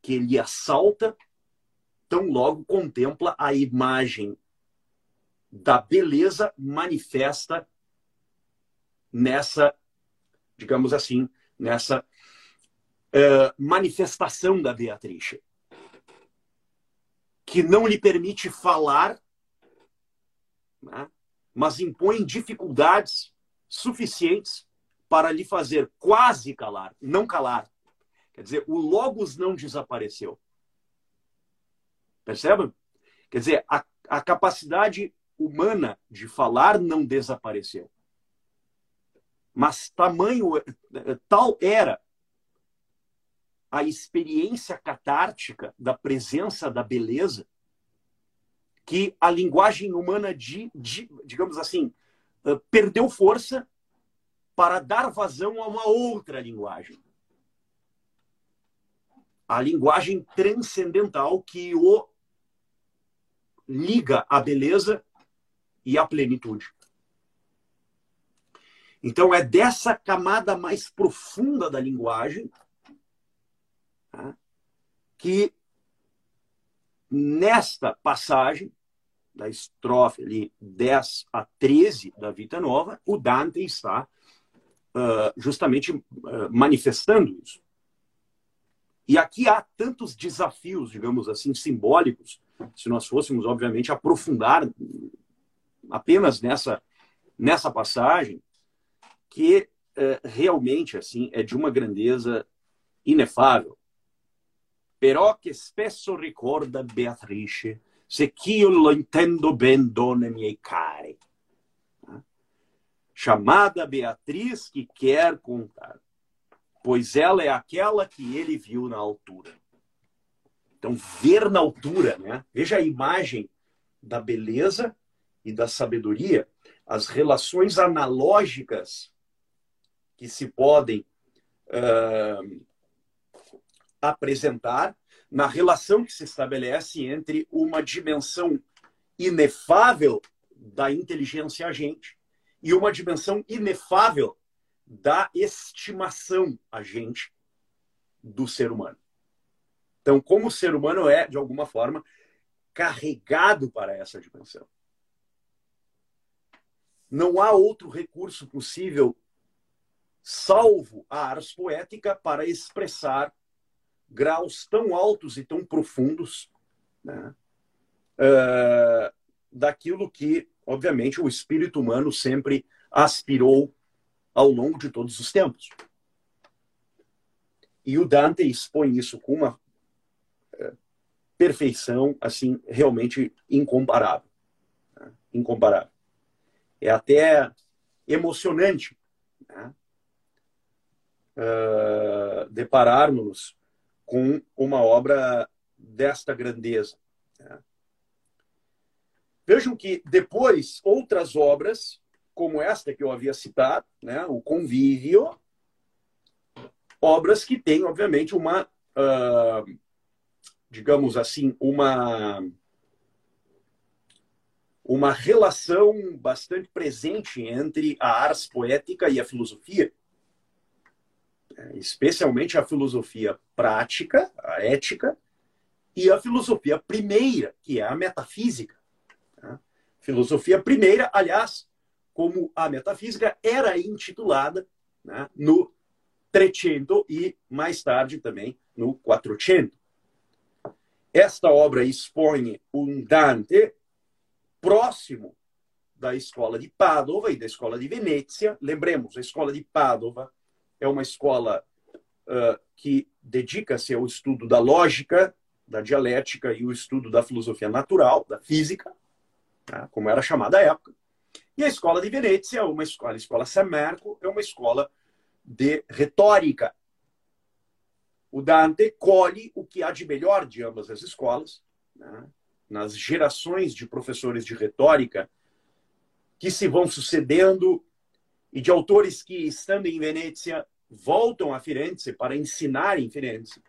que ele assalta, tão logo contempla a imagem da beleza manifesta nessa, digamos assim, nessa uh, manifestação da Beatriz, que não lhe permite falar, né, mas impõe dificuldades suficientes para lhe fazer quase calar, não calar. Quer dizer, o Logos não desapareceu. Percebem? Quer dizer, a, a capacidade humana de falar não desapareceu. Mas tamanho tal era a experiência catártica da presença da beleza que a linguagem humana, de, de, digamos assim, perdeu força para dar vazão a uma outra linguagem. A linguagem transcendental que o liga à beleza e a plenitude. Então, é dessa camada mais profunda da linguagem tá, que, nesta passagem, da estrofe ali 10 a 13 da Vita Nova, o Dante está uh, justamente uh, manifestando isso. E aqui há tantos desafios, digamos assim, simbólicos, se nós fôssemos, obviamente, aprofundar apenas nessa, nessa passagem, que uh, realmente assim é de uma grandeza inefável. Però che spesso ricorda Beatrice, se che io lo intendo ben, donne miei cari chamada Beatriz que quer contar, pois ela é aquela que ele viu na altura. Então, ver na altura, né? Veja a imagem da beleza e da sabedoria, as relações analógicas que se podem uh, apresentar na relação que se estabelece entre uma dimensão inefável da inteligência agente e uma dimensão inefável da estimação a gente do ser humano. Então, como o ser humano é, de alguma forma, carregado para essa dimensão. Não há outro recurso possível, salvo a ars poética, para expressar graus tão altos e tão profundos né, uh, daquilo que obviamente, o espírito humano sempre aspirou ao longo de todos os tempos. E o Dante expõe isso com uma é, perfeição, assim, realmente incomparável. Né? Incomparável. É até emocionante né? uh, depararmos com uma obra desta grandeza. Né? Vejam que depois outras obras, como esta que eu havia citado, né, o Convívio, obras que têm, obviamente, uma, uh, digamos assim, uma uma relação bastante presente entre a ars poética e a filosofia, especialmente a filosofia prática, a ética, e a filosofia primeira, que é a metafísica. Filosofia primeira, aliás, como a metafísica era intitulada né, no Trecento e mais tarde também no Quattrocento. Esta obra expõe um Dante próximo da escola de Padova e da escola de Venezia. Lembremos, a escola de Padova é uma escola uh, que dedica-se ao estudo da lógica, da dialética e o estudo da filosofia natural, da física né, como era chamada à época. E a escola de Venezia, é uma escola, a escola San Marco, é uma escola de retórica. O Dante colhe o que há de melhor de ambas as escolas, né, nas gerações de professores de retórica que se vão sucedendo e de autores que, estando em Venezia, voltam a Firenze para ensinar em Firenze.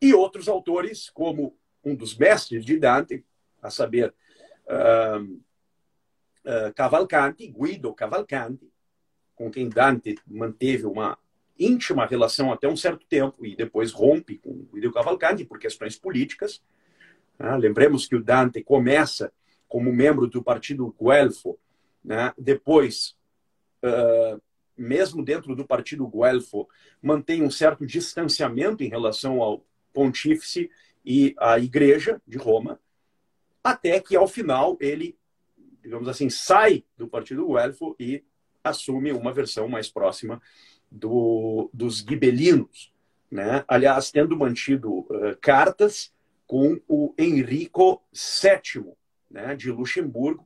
E outros autores, como um dos mestres de Dante, a saber, uh, uh, Cavalcanti, Guido Cavalcanti, com quem Dante manteve uma íntima relação até um certo tempo e depois rompe com Guido Cavalcanti por questões políticas. Né? Lembremos que o Dante começa como membro do partido Guelfo, né? depois, uh, mesmo dentro do partido Guelfo, mantém um certo distanciamento em relação ao pontífice e à igreja de Roma, até que ao final ele, digamos assim, sai do Partido Guelfo e assume uma versão mais próxima do, dos gibelinos, né? aliás, tendo mantido uh, cartas com o Henrico VII né, de Luxemburgo,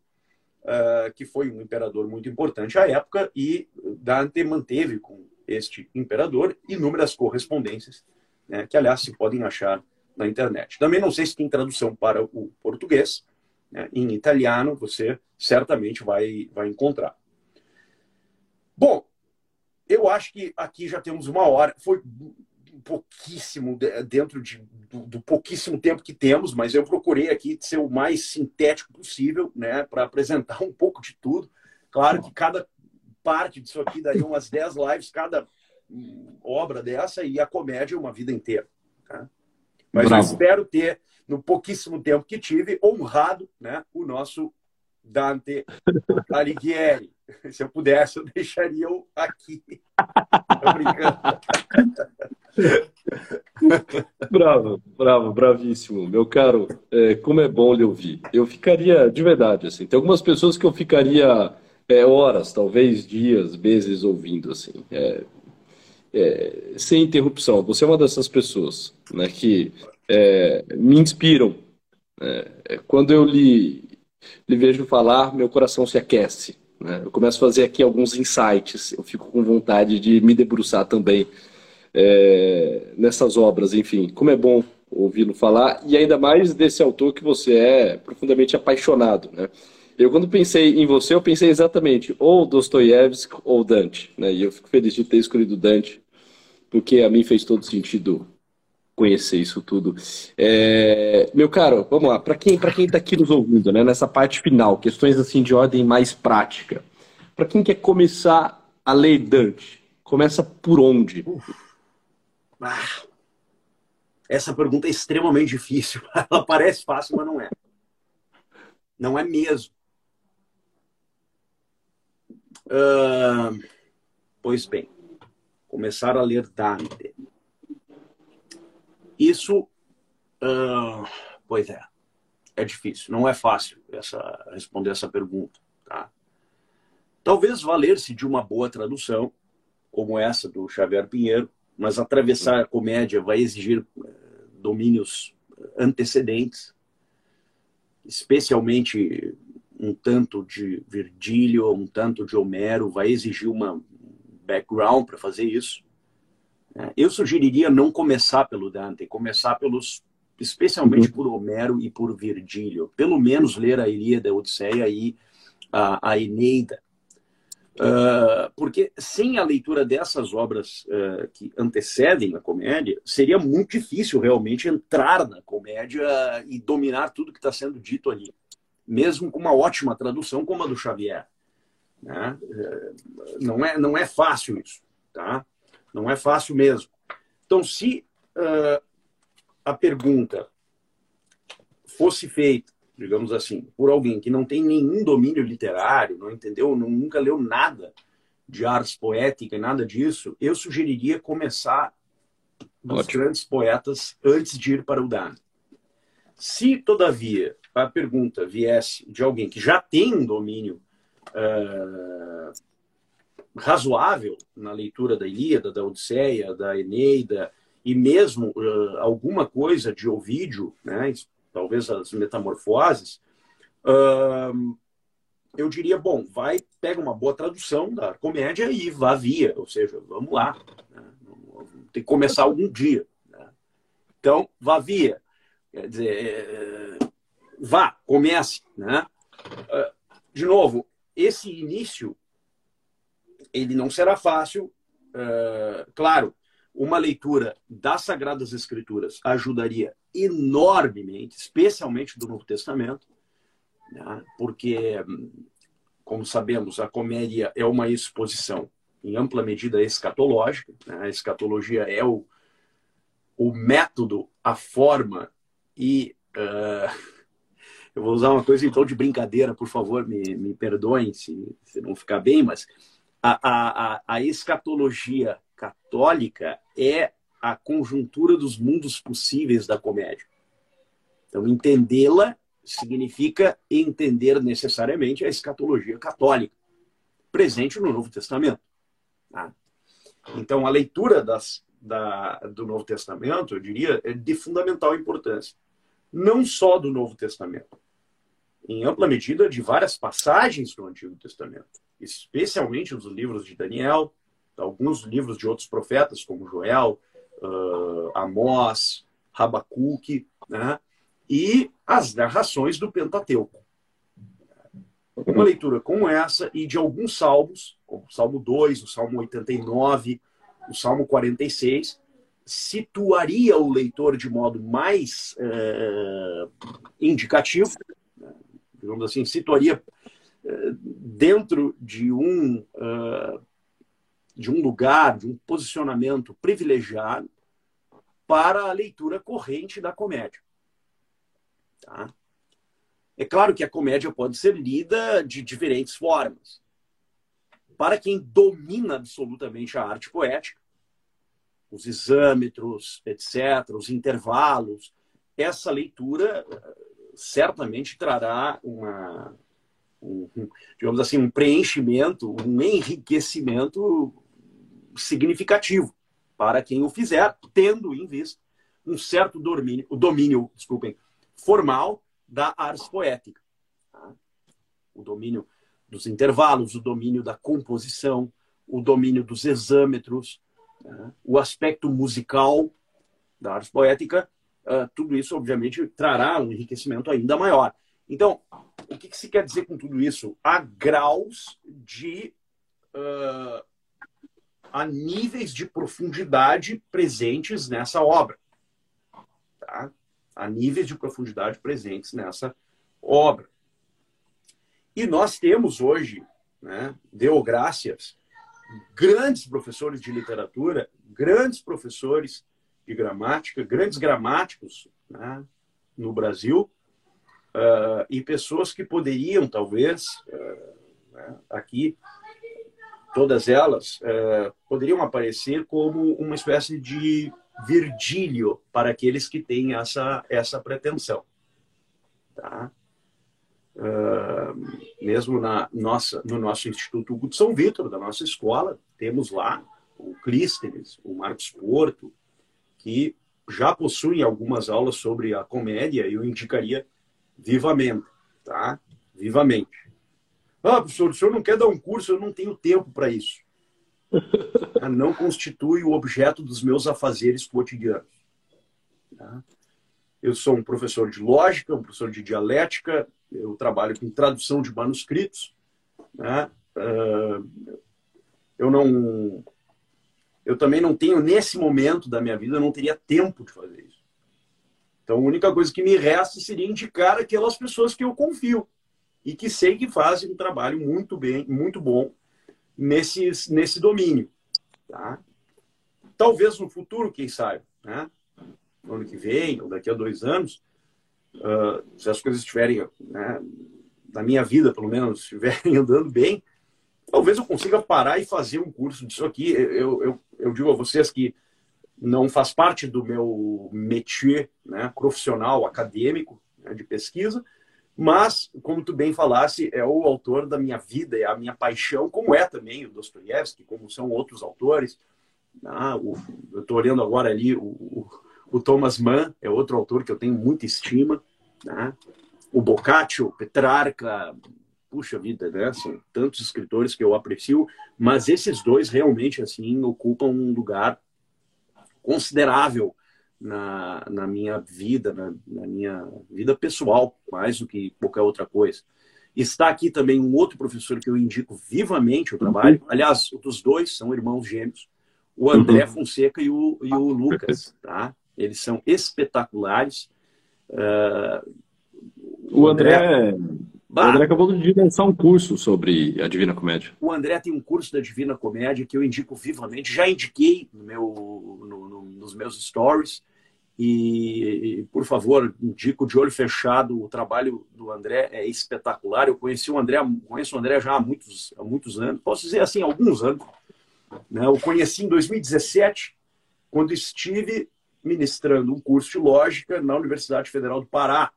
uh, que foi um imperador muito importante à época, e Dante manteve com este imperador inúmeras correspondências, né, que, aliás, se podem achar na internet. Também não sei se tem tradução para o português. Né? Em italiano, você certamente vai, vai encontrar. Bom, eu acho que aqui já temos uma hora. Foi pouquíssimo dentro de, do, do, pouquíssimo tempo que temos, mas eu procurei aqui ser o mais sintético possível, né, para apresentar um pouco de tudo. Claro que cada parte disso aqui daria umas 10 lives, cada obra dessa, e a comédia uma vida inteira. Tá? Mas Bravo. eu espero ter, no pouquíssimo tempo que tive, honrado né, o nosso Dante Alighieri. Se eu pudesse, eu deixaria o aqui. Tô brincando. bravo, bravo, bravíssimo. Meu caro, é, como é bom lhe ouvir. Eu ficaria, de verdade, assim, tem algumas pessoas que eu ficaria é, horas, talvez dias, meses ouvindo, assim, é, é sem interrupção. Você é uma dessas pessoas, né, que é, me inspiram. Né. É, quando eu lhe, lhe vejo falar, meu coração se aquece. Né? Eu começo a fazer aqui alguns insights, eu fico com vontade de me debruçar também é, nessas obras, enfim. Como é bom ouvi-lo falar, e ainda mais desse autor que você é profundamente apaixonado, né? Eu, quando pensei em você, eu pensei exatamente ou Dostoiévski ou Dante, né? E eu fico feliz de ter escolhido Dante, porque a mim fez todo sentido conhecer isso tudo. É... Meu caro, vamos lá. Para quem para quem está aqui nos ouvindo, né? Nessa parte final, questões assim de ordem mais prática. Para quem quer começar a ler Dante, começa por onde? Ah, essa pergunta é extremamente difícil. Ela parece fácil, mas não é. Não é mesmo. Uh, pois bem, começar a ler Dante. Isso, uh, pois é, é difícil. Não é fácil essa, responder essa pergunta. Tá? Talvez valer-se de uma boa tradução, como essa do Xavier Pinheiro, mas atravessar a comédia vai exigir eh, domínios antecedentes, especialmente um tanto de Virgílio, um tanto de Homero, vai exigir uma background para fazer isso. É, eu sugeriria não começar pelo Dante, começar pelos, especialmente uhum. por Homero e por Virgílio. Pelo menos ler a Ilíada, a Odisseia e a, a Eneida. Uh, porque sem a leitura dessas obras uh, que antecedem a comédia, seria muito difícil realmente entrar na comédia e dominar tudo que está sendo dito ali, mesmo com uma ótima tradução como a do Xavier. Né? Uh, não, é, não é fácil isso, tá? Não é fácil mesmo. Então, se a pergunta fosse feita digamos assim, por alguém que não tem nenhum domínio literário, não entendeu, nunca leu nada de artes poética e nada disso, eu sugeriria começar dos grandes poetas antes de ir para o Dante. Se, todavia, a pergunta viesse de alguém que já tem um domínio uh, razoável na leitura da Ilíada, da Odisseia, da Eneida, e mesmo uh, alguma coisa de Ovídio, né, talvez as metamorfoses, uh, eu diria, bom, vai, pega uma boa tradução da comédia e vá via, ou seja, vamos lá, né? tem que começar algum dia. Né? Então, vá via, quer dizer, vá, comece. Né? Uh, de novo, esse início, ele não será fácil, uh, claro, uma leitura das Sagradas Escrituras ajudaria enormemente, especialmente do Novo Testamento, né? porque, como sabemos, a comédia é uma exposição em ampla medida escatológica. Né? A escatologia é o, o método, a forma e. Uh, eu vou usar uma coisa tom de brincadeira, por favor, me, me perdoem se, se não ficar bem, mas a, a, a escatologia católica é a conjuntura dos mundos possíveis da comédia. Então, entendê-la significa entender necessariamente a escatologia católica, presente no Novo Testamento. Tá? Então, a leitura das, da, do Novo Testamento, eu diria, é de fundamental importância. Não só do Novo Testamento, em ampla medida de várias passagens do Antigo Testamento, especialmente os livros de Daniel, alguns livros de outros profetas, como Joel, uh, Amós, Rabacuque, né? e as narrações do Pentateuco. Uma leitura como essa e de alguns salmos, como o Salmo 2, o Salmo 89, o Salmo 46, situaria o leitor de modo mais uh, indicativo? Digamos assim, situaria uh, dentro de um uh, de um lugar, de um posicionamento privilegiado para a leitura corrente da comédia. Tá? É claro que a comédia pode ser lida de diferentes formas. Para quem domina absolutamente a arte poética, os exâmetros, etc., os intervalos, essa leitura eh, certamente trará uma, um, digamos assim, um preenchimento, um enriquecimento significativo para quem o fizer, tendo em vista um certo domínio, domínio, desculpem, formal da ars poética. Tá? O domínio dos intervalos, o domínio da composição, o domínio dos exâmetros, né? o aspecto musical da arte poética, uh, tudo isso, obviamente, trará um enriquecimento ainda maior. Então, o que, que se quer dizer com tudo isso? Há graus de. Uh, há níveis de profundidade presentes nessa obra. Tá? Há níveis de profundidade presentes nessa obra. E nós temos hoje, né, deu graças, grandes professores de literatura, grandes professores de gramática, grandes gramáticos né, no Brasil, uh, e pessoas que poderiam, talvez, uh, né, aqui, todas elas, uh, poderiam aparecer como uma espécie de Virgílio para aqueles que têm essa, essa pretensão. Tá? Uh, mesmo na nossa, no nosso Instituto Hugo de São Vitor, da nossa escola, temos lá o Clístenes, o Marcos Porto, que já possuem algumas aulas sobre a comédia eu indicaria vivamente, tá? Vivamente. Ah, professor, o senhor não quer dar um curso? Eu não tenho tempo para isso. Não constitui o objeto dos meus afazeres cotidianos. Tá? Eu sou um professor de lógica, um professor de dialética, eu trabalho com tradução de manuscritos. Né? Ah, eu não. Eu também não tenho, nesse momento da minha vida, eu não teria tempo de fazer isso. Então, a única coisa que me resta seria indicar aquelas pessoas que eu confio e que sei que fazem um trabalho muito bem, muito bom nesse, nesse domínio. Tá? Talvez no futuro, quem sabe, né? no ano que vem, ou daqui a dois anos, uh, se as coisas estiverem, né, na minha vida, pelo menos, estiverem andando bem, talvez eu consiga parar e fazer um curso disso aqui. Eu, eu, eu digo a vocês que não faz parte do meu métier né, profissional, acadêmico, né, de pesquisa, mas, como tu bem falasse, é o autor da minha vida, é a minha paixão, como é também o Dostoiévski, como são outros autores. Ah, o, eu estou olhando agora ali o, o, o, Thomas Mann, é outro autor que eu tenho muita estima. Né? O Boccaccio, Petrarca, puxa vida, né? São tantos escritores que eu aprecio, mas esses dois realmente assim ocupam um lugar considerável na, na minha vida, na, na, minha vida pessoal, mais do que qualquer outra coisa. Está aqui também um outro professor que eu indico vivamente o trabalho. Aliás, os dois são irmãos gêmeos, o André uhum. Fonseca e o, e o Lucas. Tá? Eles são espetaculares. Uh, o André, André Bah, o André acabou de lançar um curso sobre a Divina Comédia. O André tem um curso da Divina Comédia que eu indico vivamente. Já indiquei no meu, no, no, nos meus stories. E, por favor, indico de olho fechado. O trabalho do André é espetacular. Eu conheci o André, conheço o André já há muitos, há muitos anos. Posso dizer assim, alguns anos. Né? Eu conheci em 2017, quando estive ministrando um curso de lógica na Universidade Federal do Pará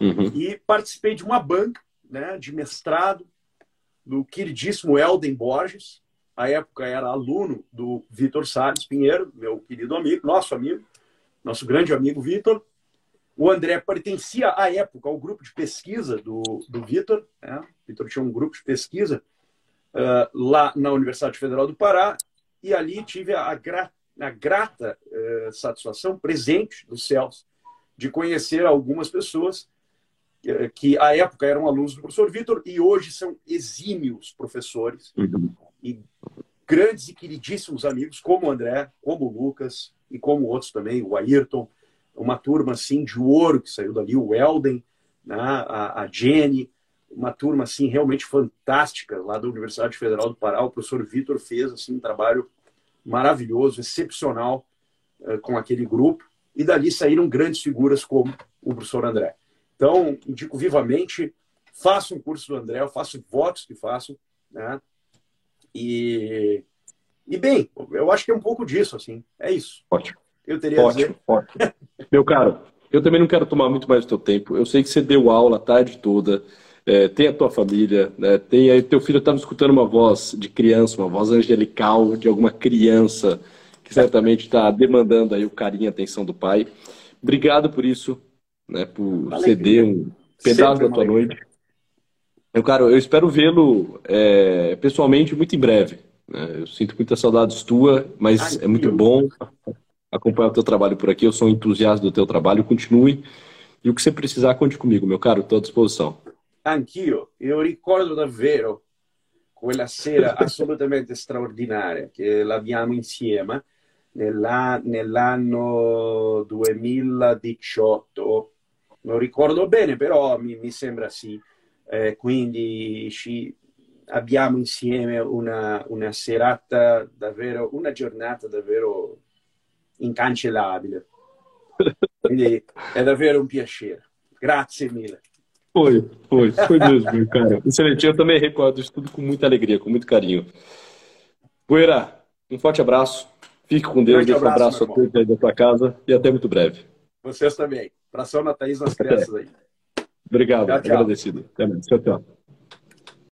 Uhum. E participei de uma banca né, de mestrado do queridíssimo Elden Borges. À época era aluno do Vitor Salles Pinheiro, meu querido amigo, nosso amigo, nosso grande amigo Vitor. O André pertencia à época ao grupo de pesquisa do, do Vitor. Né? Vitor tinha um grupo de pesquisa uh, lá na Universidade Federal do Pará e ali tive a, gra a grata uh, satisfação presente dos céus de conhecer algumas pessoas que à época eram alunos do professor Vitor e hoje são exímios professores uhum. e grandes e queridíssimos amigos, como o André, como o Lucas e como outros também, o Ayrton, uma turma assim de ouro que saiu dali, o Elden, né, a, a Jenny, uma turma assim realmente fantástica lá da Universidade Federal do Pará. O professor Vitor fez assim um trabalho maravilhoso, excepcional uh, com aquele grupo e dali saíram grandes figuras como o professor André. Então, indico vivamente, faço um curso do André, eu faço votos que faço, né? E, e bem, eu acho que é um pouco disso, assim, é isso. Ótimo. Eu teria ótimo, ótimo. Meu caro, eu também não quero tomar muito mais do teu tempo. Eu sei que você deu aula a tarde toda, é, tem a tua família, né? tem aí teu filho está escutando uma voz de criança, uma voz angelical de alguma criança que certamente está demandando aí o carinho e a atenção do pai. Obrigado por isso, né? Por Alegria. ceder um pedaço Sempre da tua noite. Eu, cara, eu espero vê-lo é, pessoalmente muito em breve. Né? Eu sinto muitas saudades tua, mas Ai, é muito bom acompanhar o teu trabalho por aqui. Eu sou um entusiasta do teu trabalho. Continue. E o que você precisar, conte comigo, meu caro. Estou à disposição. Anch'io. Eu ricordo davvero quella sera assolutamente straordinaria che l'abbiamo insieme nell'anno 2018. Non ricordo bene, però mi, mi sembra sì. Eh, quindi ci, abbiamo insieme una, una serata davvero, una giornata davvero incancellabile. Quindi è davvero un piacere. Grazie mille. Foi, foi, foi mesmo, cara. Excelente. Eu também recordo isso tudo com muita alegria, com muito carinho. Poeira, um forte abraço. Fique com Deus, deixa um abraço a todos aí da tua casa e até muito breve. Vocês também. Abração na Thaís nas crianças aí. Obrigado, tchau, tchau. agradecido. Até mais. Tchau, tchau.